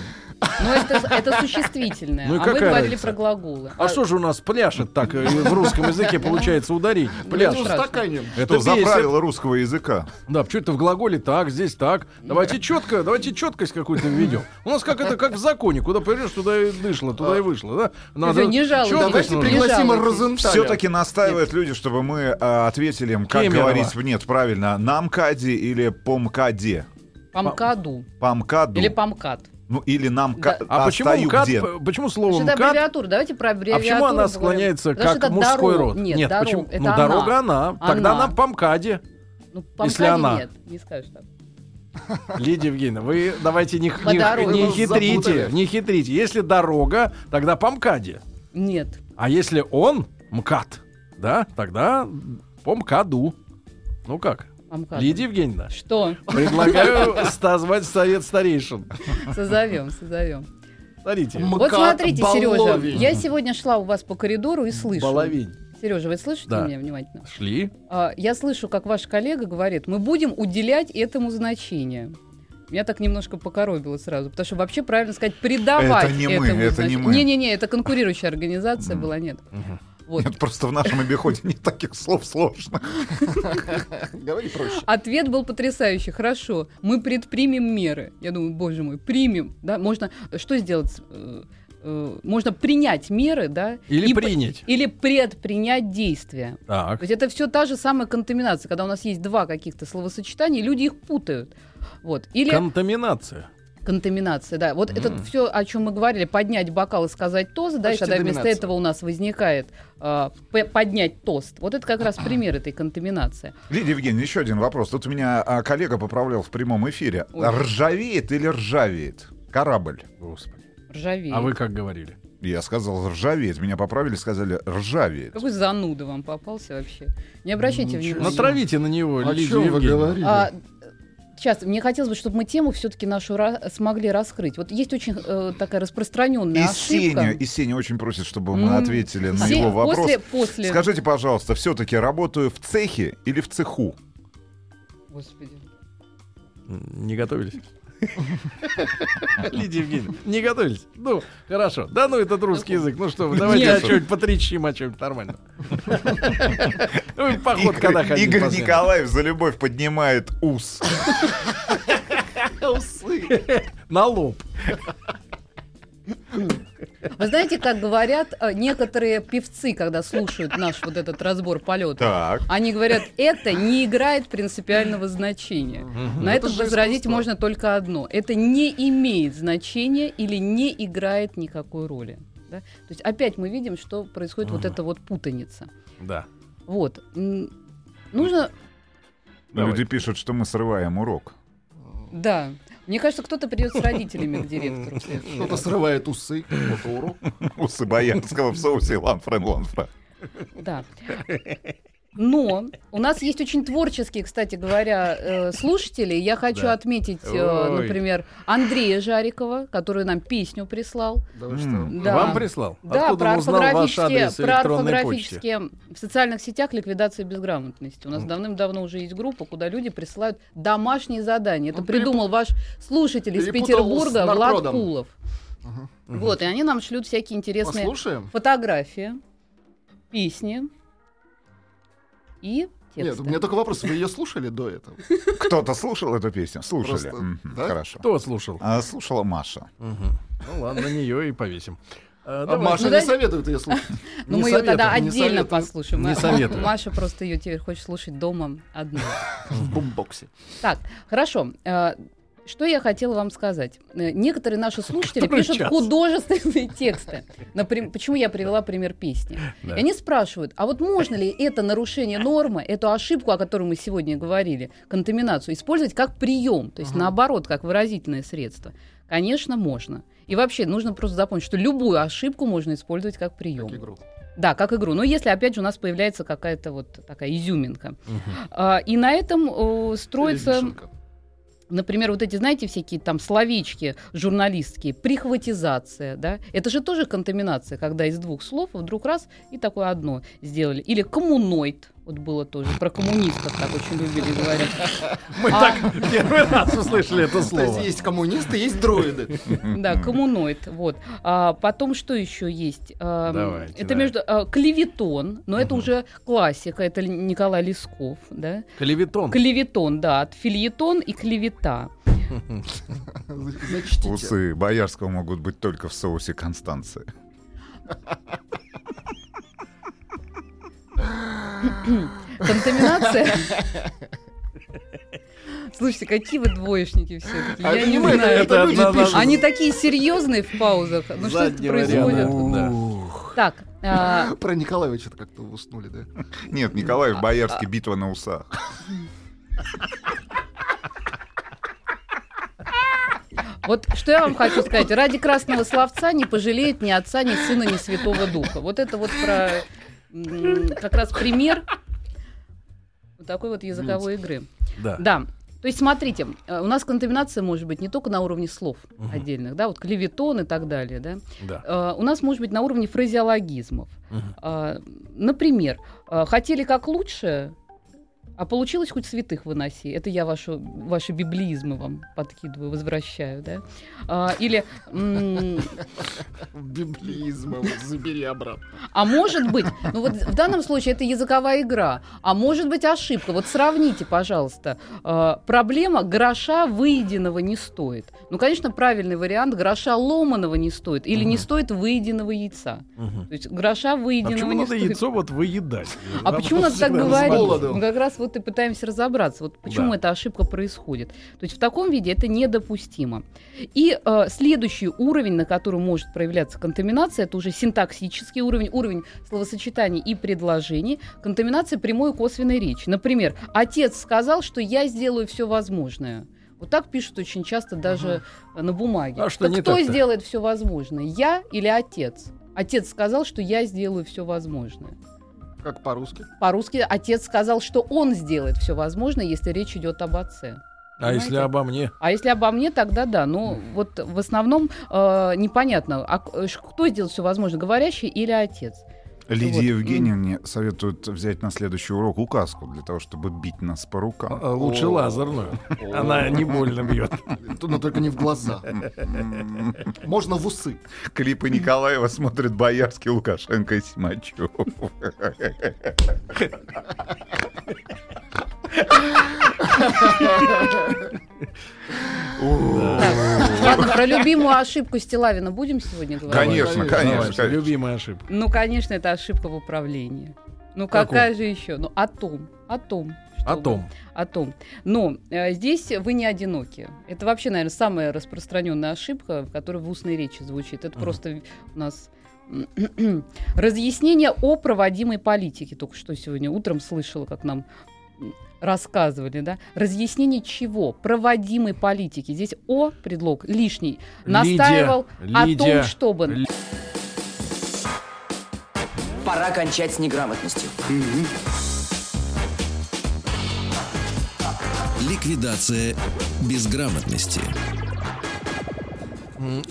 [SPEAKER 4] Ну, это, это существительное.
[SPEAKER 3] Ну
[SPEAKER 4] а мы
[SPEAKER 3] какая
[SPEAKER 4] говорили
[SPEAKER 3] разница?
[SPEAKER 4] про глаголы.
[SPEAKER 3] А что же у нас пляшет так э, в русском языке получается ударить?
[SPEAKER 5] Ну,
[SPEAKER 3] Пляшет.
[SPEAKER 5] устаканим.
[SPEAKER 6] Что за правило русского языка?
[SPEAKER 3] Да, почему это в глаголе так, здесь так. Давайте четко, давайте четкость какую-то введем. У нас как это, как в законе, куда пойдешь, туда и вышло, туда и вышло, да?
[SPEAKER 4] Слушай, не жалуйтесь.
[SPEAKER 5] Давайте пригласим. Розенталя.
[SPEAKER 6] Все-таки настаивают люди, чтобы мы а, ответили им, как
[SPEAKER 3] Кемерово.
[SPEAKER 6] говорить, нет, правильно, намкаде или помкаде.
[SPEAKER 4] Памкаду.
[SPEAKER 6] Памкаду.
[SPEAKER 4] Или памкат.
[SPEAKER 6] Ну, или нам
[SPEAKER 4] Да.
[SPEAKER 3] А почему МКАД,
[SPEAKER 6] где?
[SPEAKER 3] почему слово
[SPEAKER 4] это
[SPEAKER 3] МКАД,
[SPEAKER 4] аббревиатура? Давайте про
[SPEAKER 3] а
[SPEAKER 4] аббревиатуру
[SPEAKER 3] почему она
[SPEAKER 4] поговорим.
[SPEAKER 3] склоняется
[SPEAKER 4] Потому
[SPEAKER 3] как мужской
[SPEAKER 4] дорог-
[SPEAKER 3] род?
[SPEAKER 4] Нет, дорог-
[SPEAKER 3] почему?
[SPEAKER 4] это
[SPEAKER 3] ну,
[SPEAKER 4] она.
[SPEAKER 3] дорога она. Тогда
[SPEAKER 4] Она.
[SPEAKER 3] по МКАДе.
[SPEAKER 4] Ну,
[SPEAKER 3] Если
[SPEAKER 4] памкаде
[SPEAKER 3] она.
[SPEAKER 4] нет, не скажешь так. (laughs)
[SPEAKER 3] Лидия Евгеньевна, вы давайте не,
[SPEAKER 4] По
[SPEAKER 3] не-
[SPEAKER 4] дороге.
[SPEAKER 3] не хитрите,
[SPEAKER 5] запутали.
[SPEAKER 3] не хитрите. Если дорога, тогда по МКАДе.
[SPEAKER 4] Нет.
[SPEAKER 3] А если он МКАД, да, тогда по МКАДу. Ну как?
[SPEAKER 4] Памкаду.
[SPEAKER 3] Лидия Евгеньевна,
[SPEAKER 4] Что?
[SPEAKER 3] предлагаю (laughs) созвать совет старейшин.
[SPEAKER 4] Созовем, созовем.
[SPEAKER 3] Смотрите.
[SPEAKER 5] М-
[SPEAKER 4] Вот смотрите, Сережа,
[SPEAKER 5] Баловень.
[SPEAKER 4] я сегодня шла у вас по коридору и слышу.
[SPEAKER 3] Баловень.
[SPEAKER 4] Сережа, вы слышите
[SPEAKER 3] Да.
[SPEAKER 4] меня внимательно?
[SPEAKER 3] Шли.
[SPEAKER 4] А, Я слышу, как ваш коллега говорит, мы будем уделять этому значение. Меня так немножко покоробило сразу, потому что вообще правильно сказать придавать
[SPEAKER 6] Это не мы,
[SPEAKER 4] этому
[SPEAKER 6] это не
[SPEAKER 4] значение.
[SPEAKER 6] мы.
[SPEAKER 4] Не-не-не, это конкурирующая организация была, нет. Вот.
[SPEAKER 6] Нет, просто в нашем обиходе нет таких слов сложных.
[SPEAKER 5] Говори проще.
[SPEAKER 4] Ответ был потрясающий. Хорошо, мы предпримем меры. Я думаю, боже мой, примем. Да? Можно что сделать? Э, э, Можно принять меры, да?
[SPEAKER 3] Или
[SPEAKER 4] И
[SPEAKER 3] принять.
[SPEAKER 4] Или предпринять действия.
[SPEAKER 3] Так.
[SPEAKER 4] То есть это все та же самая контаминация, когда у нас есть два каких-то словосочетания, и люди их путают. Вот. Или
[SPEAKER 3] Контаминация.
[SPEAKER 4] Контаминация, да. Вот это все, о чем мы говорили, поднять бокал и сказать тост, да, и когда вместо этого у нас возникает а, п- поднять тост. Вот это как раз (clears throat) пример этой контаминации.
[SPEAKER 6] Лидия Евгеньевна, еще один вопрос. Тут меня а, коллега поправлял в прямом эфире.
[SPEAKER 4] Ой.
[SPEAKER 6] Ржавеет или ржавеет? Корабль.
[SPEAKER 3] Господи.
[SPEAKER 4] Ржавеет.
[SPEAKER 3] А вы как говорили?
[SPEAKER 6] Я сказал ржавеет. Меня поправили, сказали ржавеет.
[SPEAKER 4] Какой зануда вам попался вообще? Не обращайте
[SPEAKER 5] Ничего
[SPEAKER 4] внимания.
[SPEAKER 3] Натравите на него,
[SPEAKER 5] О
[SPEAKER 3] Лидию
[SPEAKER 5] чем вы говорили?
[SPEAKER 4] А, сейчас, мне хотелось бы, чтобы мы тему все-таки нашу ра- смогли раскрыть. Вот есть очень э, такая распространенная
[SPEAKER 6] И
[SPEAKER 4] ошибка.
[SPEAKER 6] Сеня, и Сеня очень просит, чтобы мы ответили на
[SPEAKER 4] Се-
[SPEAKER 6] его вопрос.
[SPEAKER 4] После, после...
[SPEAKER 6] Скажите, пожалуйста, все-таки работаю в цехе или в цеху?
[SPEAKER 4] Господи.
[SPEAKER 3] Не готовились? (laughs) Лидия Евгеньевна, не готовились? Ну, хорошо. Да ну, этот русский язык. Ну что вы, давайте о чем-нибудь потрещим, о чем-нибудь нормально. (laughs) Ну, поход когда
[SPEAKER 6] Игорь,
[SPEAKER 3] ходить
[SPEAKER 6] Игорь? Николаев за любовь поднимает ус. (laughs)
[SPEAKER 3] На лоб.
[SPEAKER 4] Вы знаете, как говорят э, некоторые певцы, когда слушают наш вот этот разбор полета? Они говорят, это не играет принципиального значения. На этом
[SPEAKER 5] же
[SPEAKER 4] возразить
[SPEAKER 5] искусство.
[SPEAKER 4] можно только одно. Это не имеет значения или не играет никакой роли. да? То есть опять мы видим, что происходит вот эта вот путаница.
[SPEAKER 3] Да.
[SPEAKER 4] Вот. Нужно,
[SPEAKER 3] Давай.
[SPEAKER 6] Люди пишут, что мы срываем урок.
[SPEAKER 4] да. Мне кажется, кто-то придет с родителями к директору.
[SPEAKER 5] Кто-то срывает усы, кто-то урок.
[SPEAKER 6] Усы Боярского в соусе ланфрен ланфра.
[SPEAKER 4] Да. Но у нас есть очень творческие, кстати говоря, э, слушатели. Я хочу
[SPEAKER 3] Да.
[SPEAKER 4] отметить, э,
[SPEAKER 3] Ой.
[SPEAKER 4] например, Андрея Жарикова, который нам песню прислал.
[SPEAKER 5] Да вы что?
[SPEAKER 4] Да.
[SPEAKER 3] Вам прислал?
[SPEAKER 4] Да,
[SPEAKER 3] Откуда
[SPEAKER 4] про орфографические, про орфографические в социальных сетях ликвидация безграмотности. У нас давным-давно уже есть группа, куда люди присылают домашние задания. Это
[SPEAKER 5] Он
[SPEAKER 4] придумал ваш слушатель из Петербурга Влад. Кулов. Вот, и они нам шлют всякие интересные
[SPEAKER 5] Послушаем?
[SPEAKER 4] фотографии, песни и
[SPEAKER 5] Нет,
[SPEAKER 4] тексты.
[SPEAKER 5] у меня только вопрос. Вы ее слушали до этого? (laughs)
[SPEAKER 6] Кто-то слушал эту песню? Слушали.
[SPEAKER 5] Просто,
[SPEAKER 6] Мгм,
[SPEAKER 5] да?
[SPEAKER 6] Хорошо.
[SPEAKER 3] Кто слушал?
[SPEAKER 6] А, слушала Маша.
[SPEAKER 3] Мгм. Ну ладно, на нее и повесим. А,
[SPEAKER 5] А
[SPEAKER 3] давай.
[SPEAKER 5] Маша
[SPEAKER 4] Ну,
[SPEAKER 5] не
[SPEAKER 4] да-
[SPEAKER 5] советует ее слушать. (laughs)
[SPEAKER 4] Ну,
[SPEAKER 3] Не
[SPEAKER 4] мы ее тогда отдельно
[SPEAKER 5] советую.
[SPEAKER 4] послушаем.
[SPEAKER 3] Не
[SPEAKER 4] Ма-
[SPEAKER 3] советую.
[SPEAKER 4] Маша просто ее теперь хочет слушать дома одна. (laughs)
[SPEAKER 5] В бумбоксе.
[SPEAKER 4] Так, хорошо. Что я хотела вам сказать? Э, Некоторые наши слушатели
[SPEAKER 3] Который
[SPEAKER 4] пишут
[SPEAKER 3] час.
[SPEAKER 4] художественные тексты. Наприм- Почему я привела пример песни?
[SPEAKER 3] Да.
[SPEAKER 4] И они спрашивают, а вот можно ли это нарушение нормы, эту ошибку, о которой мы сегодня говорили, контаминацию, использовать как прием, то есть наоборот, как выразительное средство? Конечно, можно. И вообще нужно просто запомнить, что любую ошибку можно использовать как прием.
[SPEAKER 5] Как игру.
[SPEAKER 4] Да, как игру. Но если, опять же, у нас появляется какая-то вот такая изюминка. А, и на этом э, строится,
[SPEAKER 5] Или вишенка.
[SPEAKER 4] Например, вот эти, знаете, всякие там словечки журналистские, прихватизация, да? Это же тоже контаминация, когда из двух слов вдруг раз и такое одно сделали. Или коммуноид. Вот было тоже. Про коммунистов так очень любили говорить. (laughs)
[SPEAKER 3] Мы
[SPEAKER 4] А.
[SPEAKER 3] так первый раз услышали это
[SPEAKER 5] То есть
[SPEAKER 3] слово.
[SPEAKER 5] есть коммунисты, есть дроиды.
[SPEAKER 4] Да, коммуноид. Вот. А, потом что еще есть? А,
[SPEAKER 3] Давайте,
[SPEAKER 4] это
[SPEAKER 3] да.
[SPEAKER 4] между а, клеветон, но это уже классика, это Николай Лесков, да?
[SPEAKER 3] Клеветон.
[SPEAKER 4] Клеветон, да, от фильетон и клевета.
[SPEAKER 5] Зачтите.
[SPEAKER 6] Усы Боярского могут быть только в соусе Констанции. (laughs)
[SPEAKER 4] Контаминация. (laughs) Слушайте, какие вы двоечники все-таки.
[SPEAKER 5] А
[SPEAKER 4] Я
[SPEAKER 5] это
[SPEAKER 4] не знаю.
[SPEAKER 5] это люди
[SPEAKER 3] одна-
[SPEAKER 5] пишут.
[SPEAKER 4] Они такие серьезные в паузах. Ну что это происходит? Так, а, (laughs)
[SPEAKER 5] Про Николаевича как-то уснули, да? (laughs)
[SPEAKER 6] Нет, Николаев Боярский, битва на усах.
[SPEAKER 4] вот что я вам хочу сказать. Ради красного словца не пожалеет ни отца, ни сына, ни святого духа. Вот это вот про как раз пример вот такой вот языковой игры.
[SPEAKER 3] Да.
[SPEAKER 4] Да. То есть, смотрите, э, у нас контаминация может быть не только на уровне слов отдельных, да, вот клеветон и так далее, да.
[SPEAKER 3] Да.
[SPEAKER 4] Э, У нас может быть на уровне фразеологизмов.
[SPEAKER 3] Мгм.
[SPEAKER 4] А, Например, э, хотели как лучше, а получилось хоть святых выноси. Это я вашу, ваши библизмы вам подкидываю, возвращаю, да. А, Или, м,
[SPEAKER 5] Библизм, забери обратно.
[SPEAKER 4] а может быть, ну вот в данном случае это языковая игра, а может быть ошибка. Вот сравните, пожалуйста, э, проблема гроша выеденного не стоит. Ну, конечно, правильный вариант гроша ломаного не стоит или не стоит выеденного яйца.
[SPEAKER 3] Мгм.
[SPEAKER 4] То есть гроша
[SPEAKER 3] А
[SPEAKER 4] выеденного
[SPEAKER 3] почему
[SPEAKER 4] не
[SPEAKER 3] надо
[SPEAKER 4] стоит.
[SPEAKER 3] яйцо вот выедать?
[SPEAKER 4] А почему надо так говорить? Мы как раз вот и пытаемся разобраться, вот почему
[SPEAKER 3] Да.
[SPEAKER 4] эта ошибка происходит. То есть в таком виде это недопустимо. И э, следующий уровень, на котором может проявляться контаминация, это уже синтаксический уровень, уровень словосочетаний и предложений, контаминация прямой и косвенной речи. Например, отец сказал, что я сделаю все возможное. Вот так пишут очень часто даже э, на бумаге.
[SPEAKER 3] А что
[SPEAKER 4] Так кто
[SPEAKER 3] так-то?
[SPEAKER 4] сделает все возможное? Я или отец? Отец сказал, что я сделаю все возможное.
[SPEAKER 5] Как по-русски?
[SPEAKER 4] По-русски отец сказал, что он сделает все возможное, если речь идет об отце.
[SPEAKER 3] А если
[SPEAKER 4] Понимаете?
[SPEAKER 3] обо мне?
[SPEAKER 4] А если обо мне, тогда да. Ну, вот в основном э, непонятно, а ш- кто сделал все возможное, говорящий или отец.
[SPEAKER 6] Лидии
[SPEAKER 4] Вот.
[SPEAKER 6] Евгеньевне советуют взять на следующий урок указку для того, чтобы бить нас по рукам.
[SPEAKER 3] А, Лучше
[SPEAKER 5] О.
[SPEAKER 3] лазерную. Она не больно бьет.
[SPEAKER 5] Но только не в глаза. Можно в усы.
[SPEAKER 6] Клипы Николаева смотрит Боярский, Лукашенко и Симачев. (laughs)
[SPEAKER 4] Ладно, про любимую ошибку Стилавина будем сегодня говорить?
[SPEAKER 6] Конечно, конечно.
[SPEAKER 3] Любимая ошибка.
[SPEAKER 4] Ну, конечно, это ошибка в управлении. Ну, какая же еще? Ну, о том, о том.
[SPEAKER 3] О том.
[SPEAKER 4] о том. Но э, здесь вы не одиноки. Это вообще, наверное, самая распространенная ошибка, которая в устной речи звучит. Это просто у нас (clears throat) разъяснение о проводимой политике. Только что сегодня утром слышала, как нам рассказывали, да, разъяснение чего? Проводимой политики. Здесь О, предлог лишний, настаивал о
[SPEAKER 3] Лидия,
[SPEAKER 4] том, чтобы...
[SPEAKER 3] Ли-
[SPEAKER 2] Пора кончать с неграмотностью.
[SPEAKER 1] Ликвидация безграмотности.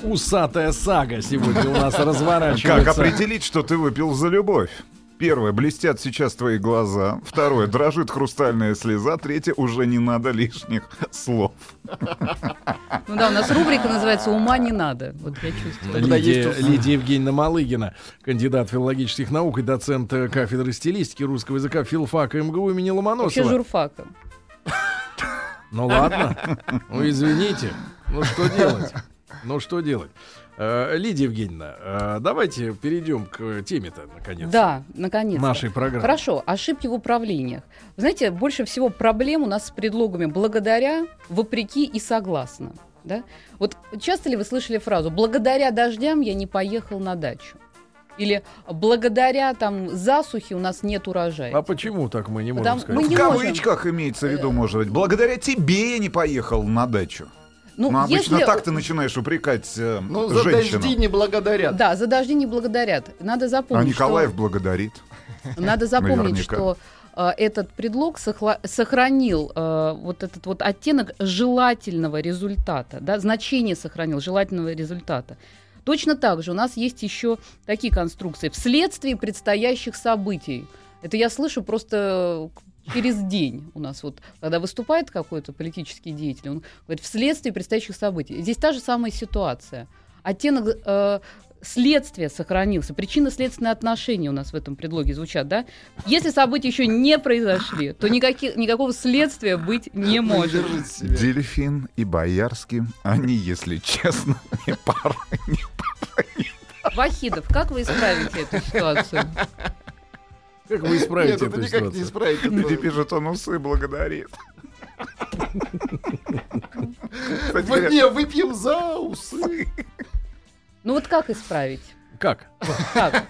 [SPEAKER 3] Усатая сага сегодня у нас (laughs)
[SPEAKER 6] Как
[SPEAKER 3] разворачивается.
[SPEAKER 6] определить, что ты выпил за любовь? Первое, блестят сейчас твои глаза. Второе, дрожит хрустальная слеза. Третье, уже не надо лишних слов.
[SPEAKER 4] Ну да, у нас рубрика называется «Ума не надо». Вот я чувствую.
[SPEAKER 3] Лидия. Лидия Евгеньевна Малыгина, кандидат филологических наук и доцент э, кафедры стилистики русского языка филфака МГУ имени
[SPEAKER 4] Вообще
[SPEAKER 3] Ломоносова.
[SPEAKER 4] журфака.
[SPEAKER 3] Ну ладно, ну извините, ну что делать? Ну что делать? Э, Лидия Евгеньевна, э, давайте перейдем к теме-то, наконец.
[SPEAKER 4] Да, наконец.
[SPEAKER 3] Нашей программы.
[SPEAKER 4] Хорошо, ошибки в управлениях. Вы знаете, больше всего проблем у нас с предлогами «благодаря», «вопреки» и «согласно». Да? Вот часто ли вы слышали фразу «благодаря дождям я не поехал на дачу»? Или «благодаря там засухе у нас нет урожая».
[SPEAKER 3] А почему так мы не можем
[SPEAKER 4] Потому-
[SPEAKER 3] сказать?
[SPEAKER 4] мы
[SPEAKER 6] В
[SPEAKER 4] не можем.
[SPEAKER 6] кавычках имеется в виду, может быть. Благодаря тебе я не поехал на дачу.
[SPEAKER 4] Ну,
[SPEAKER 6] Ну, обычно
[SPEAKER 4] если-
[SPEAKER 6] так ты начинаешь упрекать э,
[SPEAKER 5] Ну, за
[SPEAKER 6] женщину.
[SPEAKER 5] дожди не благодарят.
[SPEAKER 4] Да, за дожди не благодарят. Надо
[SPEAKER 6] А
[SPEAKER 4] запомнить,
[SPEAKER 6] Николаев
[SPEAKER 4] что...
[SPEAKER 6] благодарит.
[SPEAKER 4] Надо (laughs) запомнить,
[SPEAKER 6] Наверняка.
[SPEAKER 4] что э, этот предлог сохранил э, вот этот вот оттенок желательного результата, да, значение сохранил желательного результата. Точно так же у нас есть еще такие конструкции. Вследствие предстоящих событий. Это я слышу просто через день у нас вот, когда выступает какой-то политический деятель, он говорит, вследствие предстоящих событий. Здесь та же самая ситуация. Оттенок э, следствия сохранился, причинно-следственные отношения у нас в этом предлоге звучат, да? Если события еще не произошли, то никаких, никакого следствия быть не может.
[SPEAKER 6] Дельфин и Боярский, они, если честно, (laughs) не пара. не
[SPEAKER 4] Вахидов, как вы исправите эту ситуацию?
[SPEAKER 3] Как вы исправите
[SPEAKER 5] Нет, это
[SPEAKER 3] эту
[SPEAKER 5] никак не
[SPEAKER 3] ситуацию?
[SPEAKER 5] исправить.
[SPEAKER 6] Люди
[SPEAKER 5] Это-
[SPEAKER 6] пишут, он усы благодарит. Кстати
[SPEAKER 5] дне выпьем за усы.
[SPEAKER 4] Ну вот как исправить?
[SPEAKER 3] Как?
[SPEAKER 4] Как?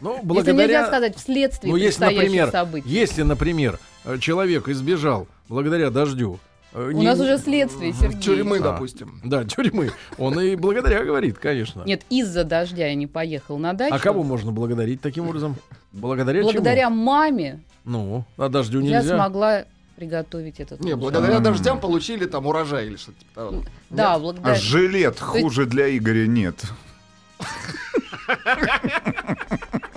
[SPEAKER 3] Ну,
[SPEAKER 4] Если нельзя
[SPEAKER 3] благодаря...
[SPEAKER 4] сказать вследствие
[SPEAKER 3] Ну, если, например,
[SPEAKER 4] событий.
[SPEAKER 3] если, например, э, человек избежал благодаря дождю... э,
[SPEAKER 4] У
[SPEAKER 3] не-
[SPEAKER 4] нас уже следствие, Сергей.
[SPEAKER 5] Тюрьмы,
[SPEAKER 3] А.
[SPEAKER 5] допустим.
[SPEAKER 3] Да, тюрьмы. Он и благодаря говорит, конечно.
[SPEAKER 4] Нет, из-за дождя я не поехал на дачу.
[SPEAKER 3] А кого можно благодарить таким образом? Благодаря
[SPEAKER 4] Благодаря маме
[SPEAKER 3] чему? Ну, а дождю
[SPEAKER 4] я
[SPEAKER 3] нельзя.
[SPEAKER 4] смогла приготовить этот
[SPEAKER 5] Не, благодаря
[SPEAKER 6] М.
[SPEAKER 5] дождям получили там урожай или что-то типа того.
[SPEAKER 4] Да,
[SPEAKER 6] а
[SPEAKER 4] благодаря.
[SPEAKER 6] жилет
[SPEAKER 4] есть-
[SPEAKER 6] хуже для Игоря нет. (laughs)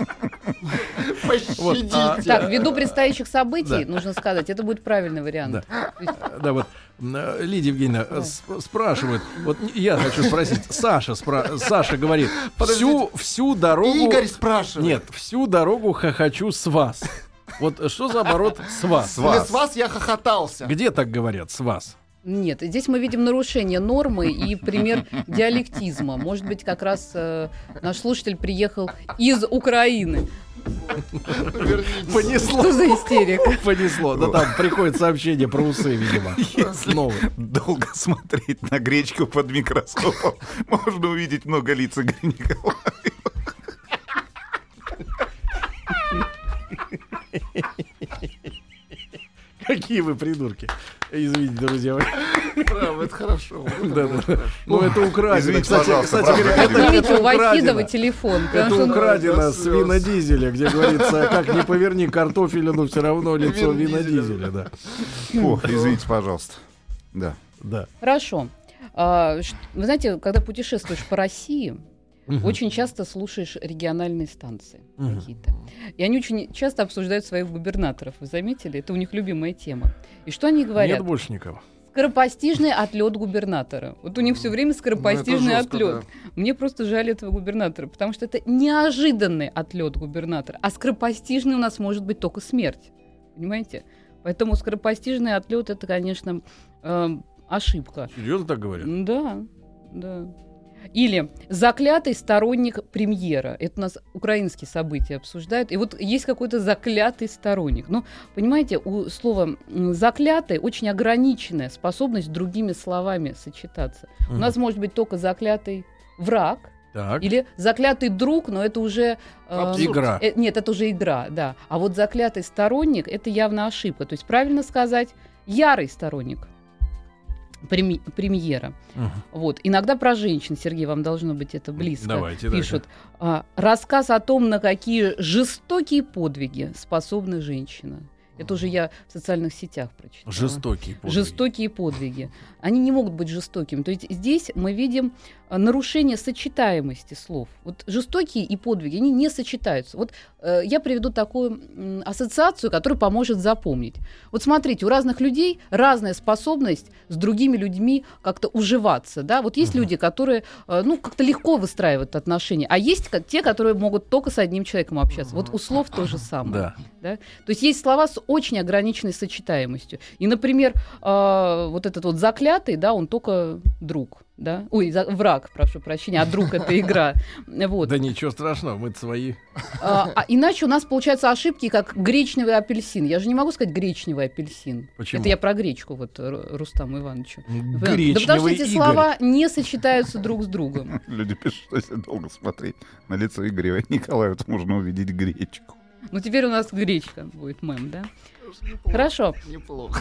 [SPEAKER 6] (laughs)
[SPEAKER 5] Пощадите.
[SPEAKER 3] а,
[SPEAKER 4] Так, ввиду предстоящих событий, нужно сказать, это будет правильный вариант.
[SPEAKER 3] Да. Вот э, Лидия Евгеньевна э, сп- спрашивает, вот я хочу спросить, Саша, спра- Саша говорит, всю, всю дорогу...
[SPEAKER 5] Игорь спрашивает.
[SPEAKER 3] Нет, всю дорогу хохочу с вас. Вот что за оборот с вас?
[SPEAKER 6] С
[SPEAKER 5] Или
[SPEAKER 6] вас.
[SPEAKER 5] с вас я хохотался.
[SPEAKER 3] Где так говорят, с вас?
[SPEAKER 4] Нет, здесь мы видим нарушение нормы и пример диалектизма. Может быть, как раз э, наш слушатель приехал из Украины.
[SPEAKER 5] Вернитесь.
[SPEAKER 3] Понесло.
[SPEAKER 4] Что за истерика?
[SPEAKER 3] Понесло. Да там приходит сообщение про усы, видимо. Новые.
[SPEAKER 6] Долго смотреть на гречку под микроскопом, можно увидеть много лиц Игоря Николаева.
[SPEAKER 3] Какие вы придурки. Извините, друзья.
[SPEAKER 5] Право, это хорошо.
[SPEAKER 3] Да, да. Ну, это украдено.
[SPEAKER 6] Извините,
[SPEAKER 3] Кстати,
[SPEAKER 6] пожалуйста,
[SPEAKER 3] это
[SPEAKER 4] у Вахидова телефон.
[SPEAKER 3] Это украдено с винодизеля, где говорится, (laughs) как не поверни картофеля, но все равно лицо
[SPEAKER 5] Винодизеля.
[SPEAKER 3] да.
[SPEAKER 6] О, извините, пожалуйста. Да.
[SPEAKER 3] Да.
[SPEAKER 4] Хорошо. А, Вы знаете, когда путешествуешь по России,
[SPEAKER 3] Мгм.
[SPEAKER 4] очень часто слушаешь региональные станции
[SPEAKER 3] Мгм.
[SPEAKER 4] какие-то. И они очень часто обсуждают своих губернаторов. Вы заметили? Это у них любимая тема. И что они говорят?
[SPEAKER 3] Нет больше никого.
[SPEAKER 4] Скоропостижный отлет губернатора. Вот у них все время скоропостижный
[SPEAKER 5] Ну, жестко,
[SPEAKER 4] отлет. Мне просто жаль этого губернатора, потому что это неожиданный отлет губернатора. А скоропостижный у нас может быть только смерть. Понимаете? Поэтому скоропостижный отлет это, конечно, эм, ошибка.
[SPEAKER 3] Серьезно так говорят?
[SPEAKER 4] Да, да. Или заклятый сторонник премьера. Это у нас украинские события обсуждают. И вот есть какой-то заклятый сторонник. Ну, понимаете, у слова заклятый очень ограниченная способность другими словами сочетаться. У нас может быть только заклятый враг
[SPEAKER 3] Так.
[SPEAKER 4] Или заклятый друг, но это уже... э.
[SPEAKER 3] Игра.
[SPEAKER 4] э, нет, это уже игра, да. А вот заклятый сторонник, это явно ошибка. То есть правильно сказать, ярый сторонник преми- премьера.
[SPEAKER 3] Мгм.
[SPEAKER 4] Вот. Иногда про женщин, Сергей, вам должно быть это близко.
[SPEAKER 3] Давайте,
[SPEAKER 4] Пишут. а, рассказ о том, на какие жестокие подвиги способна женщина. Это уже я в социальных сетях прочитала.
[SPEAKER 3] Жестокий подвиг.
[SPEAKER 4] Жестокие подвиги. Они не могут быть жестокими. То есть здесь мы видим нарушение сочетаемости слов. Вот жестокие и подвиги, они не сочетаются. Вот э, я приведу такую ассоциацию, которая поможет запомнить. Вот смотрите, у разных людей разная способность с другими людьми как-то уживаться. Да? Вот есть люди, которые э, ну, как-то легко выстраивают отношения, а есть ка- те, которые могут только с одним человеком общаться. Вот у слов то же самое.
[SPEAKER 3] Да.
[SPEAKER 4] Да? То есть есть слова с очень ограниченной сочетаемостью. И, например, э, вот этот вот заклятый, да, он только друг. Да? Ой, за- враг, прошу прощения, а друг это игра. (laughs) Вот.
[SPEAKER 3] Да ничего страшного, мы свои.
[SPEAKER 4] А, а иначе у нас получаются ошибки, как гречневый апельсин. Я же не могу сказать гречневый апельсин.
[SPEAKER 3] Почему?
[SPEAKER 4] Это я про гречку, вот Ру- Рустаму Ивановичу. Да потому что
[SPEAKER 3] Гречневый
[SPEAKER 4] эти
[SPEAKER 3] Игорь.
[SPEAKER 4] слова не сочетаются друг с другом. (laughs)
[SPEAKER 6] Люди пишут, что если долго смотреть на лицо Игоря Николаева, то можно увидеть гречку.
[SPEAKER 4] Ну, теперь у нас гречка будет мем, да? Хорошо.
[SPEAKER 5] Неплохо.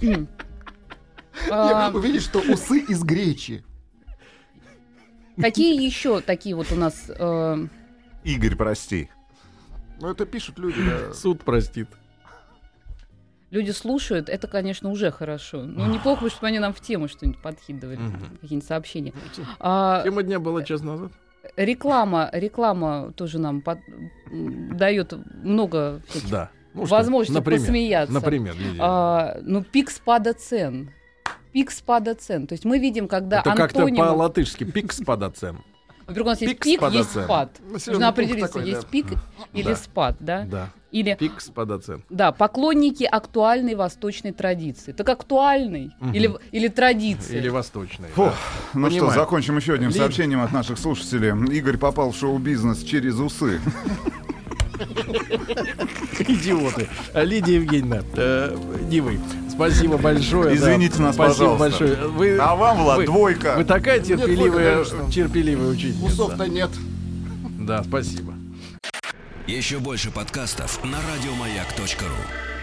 [SPEAKER 5] (clears throat) (laughs) (laughs) Увидишь, что усы из гречи.
[SPEAKER 4] Какие еще такие вот у нас... э,
[SPEAKER 6] Игорь, прости.
[SPEAKER 5] Ну, это пишут люди, да.
[SPEAKER 3] Суд простит.
[SPEAKER 4] люди слушают, это, конечно, уже хорошо. Ну, неплохо бы, чтобы они нам в тему что-нибудь подкидывали, какие-нибудь сообщения. А,
[SPEAKER 3] Тема дня была час назад.
[SPEAKER 4] реклама, реклама тоже нам под- дает много
[SPEAKER 3] Да. Ну
[SPEAKER 4] возможностей
[SPEAKER 3] например,
[SPEAKER 4] посмеяться.
[SPEAKER 3] Например.
[SPEAKER 4] А, ну, пик спада цен. Пик спада цен. То есть мы видим, когда
[SPEAKER 3] Это как-то
[SPEAKER 4] антонимы-
[SPEAKER 3] по-латышски. Пик спада цен.
[SPEAKER 4] Во-первых, у нас есть
[SPEAKER 3] пик
[SPEAKER 4] есть
[SPEAKER 3] цен.
[SPEAKER 4] спад.
[SPEAKER 5] Населенный
[SPEAKER 4] Нужно определиться,
[SPEAKER 5] такой,
[SPEAKER 4] есть
[SPEAKER 5] да.
[SPEAKER 4] пик или
[SPEAKER 3] Да.
[SPEAKER 4] спад, да?
[SPEAKER 3] Да.
[SPEAKER 4] Или
[SPEAKER 3] Пик спада цен.
[SPEAKER 4] Да, поклонники актуальной восточной традиции. Так актуальной
[SPEAKER 3] Мгм.
[SPEAKER 4] или, или традиции?
[SPEAKER 3] Или восточный.
[SPEAKER 6] Фу,
[SPEAKER 3] да.
[SPEAKER 6] ну
[SPEAKER 3] Понимаю.
[SPEAKER 6] что, закончим еще одним
[SPEAKER 3] Лид-
[SPEAKER 6] сообщением от наших слушателей. Игорь попал в шоу-бизнес через усы.
[SPEAKER 3] Идиоты. Лидия Евгеньевна, э, не вы. Спасибо большое. да.
[SPEAKER 6] Извините нас,
[SPEAKER 3] Спасибо
[SPEAKER 6] пожалуйста.
[SPEAKER 3] большое. Вы,
[SPEAKER 6] А вам, Влад,
[SPEAKER 3] вы-
[SPEAKER 6] двойка.
[SPEAKER 3] Вы такая терпеливая,
[SPEAKER 5] конечно.
[SPEAKER 3] терпеливая учительница.
[SPEAKER 5] Усов-то нет.
[SPEAKER 3] Да, спасибо.
[SPEAKER 1] Еще больше подкастов на радиомаяк.ру.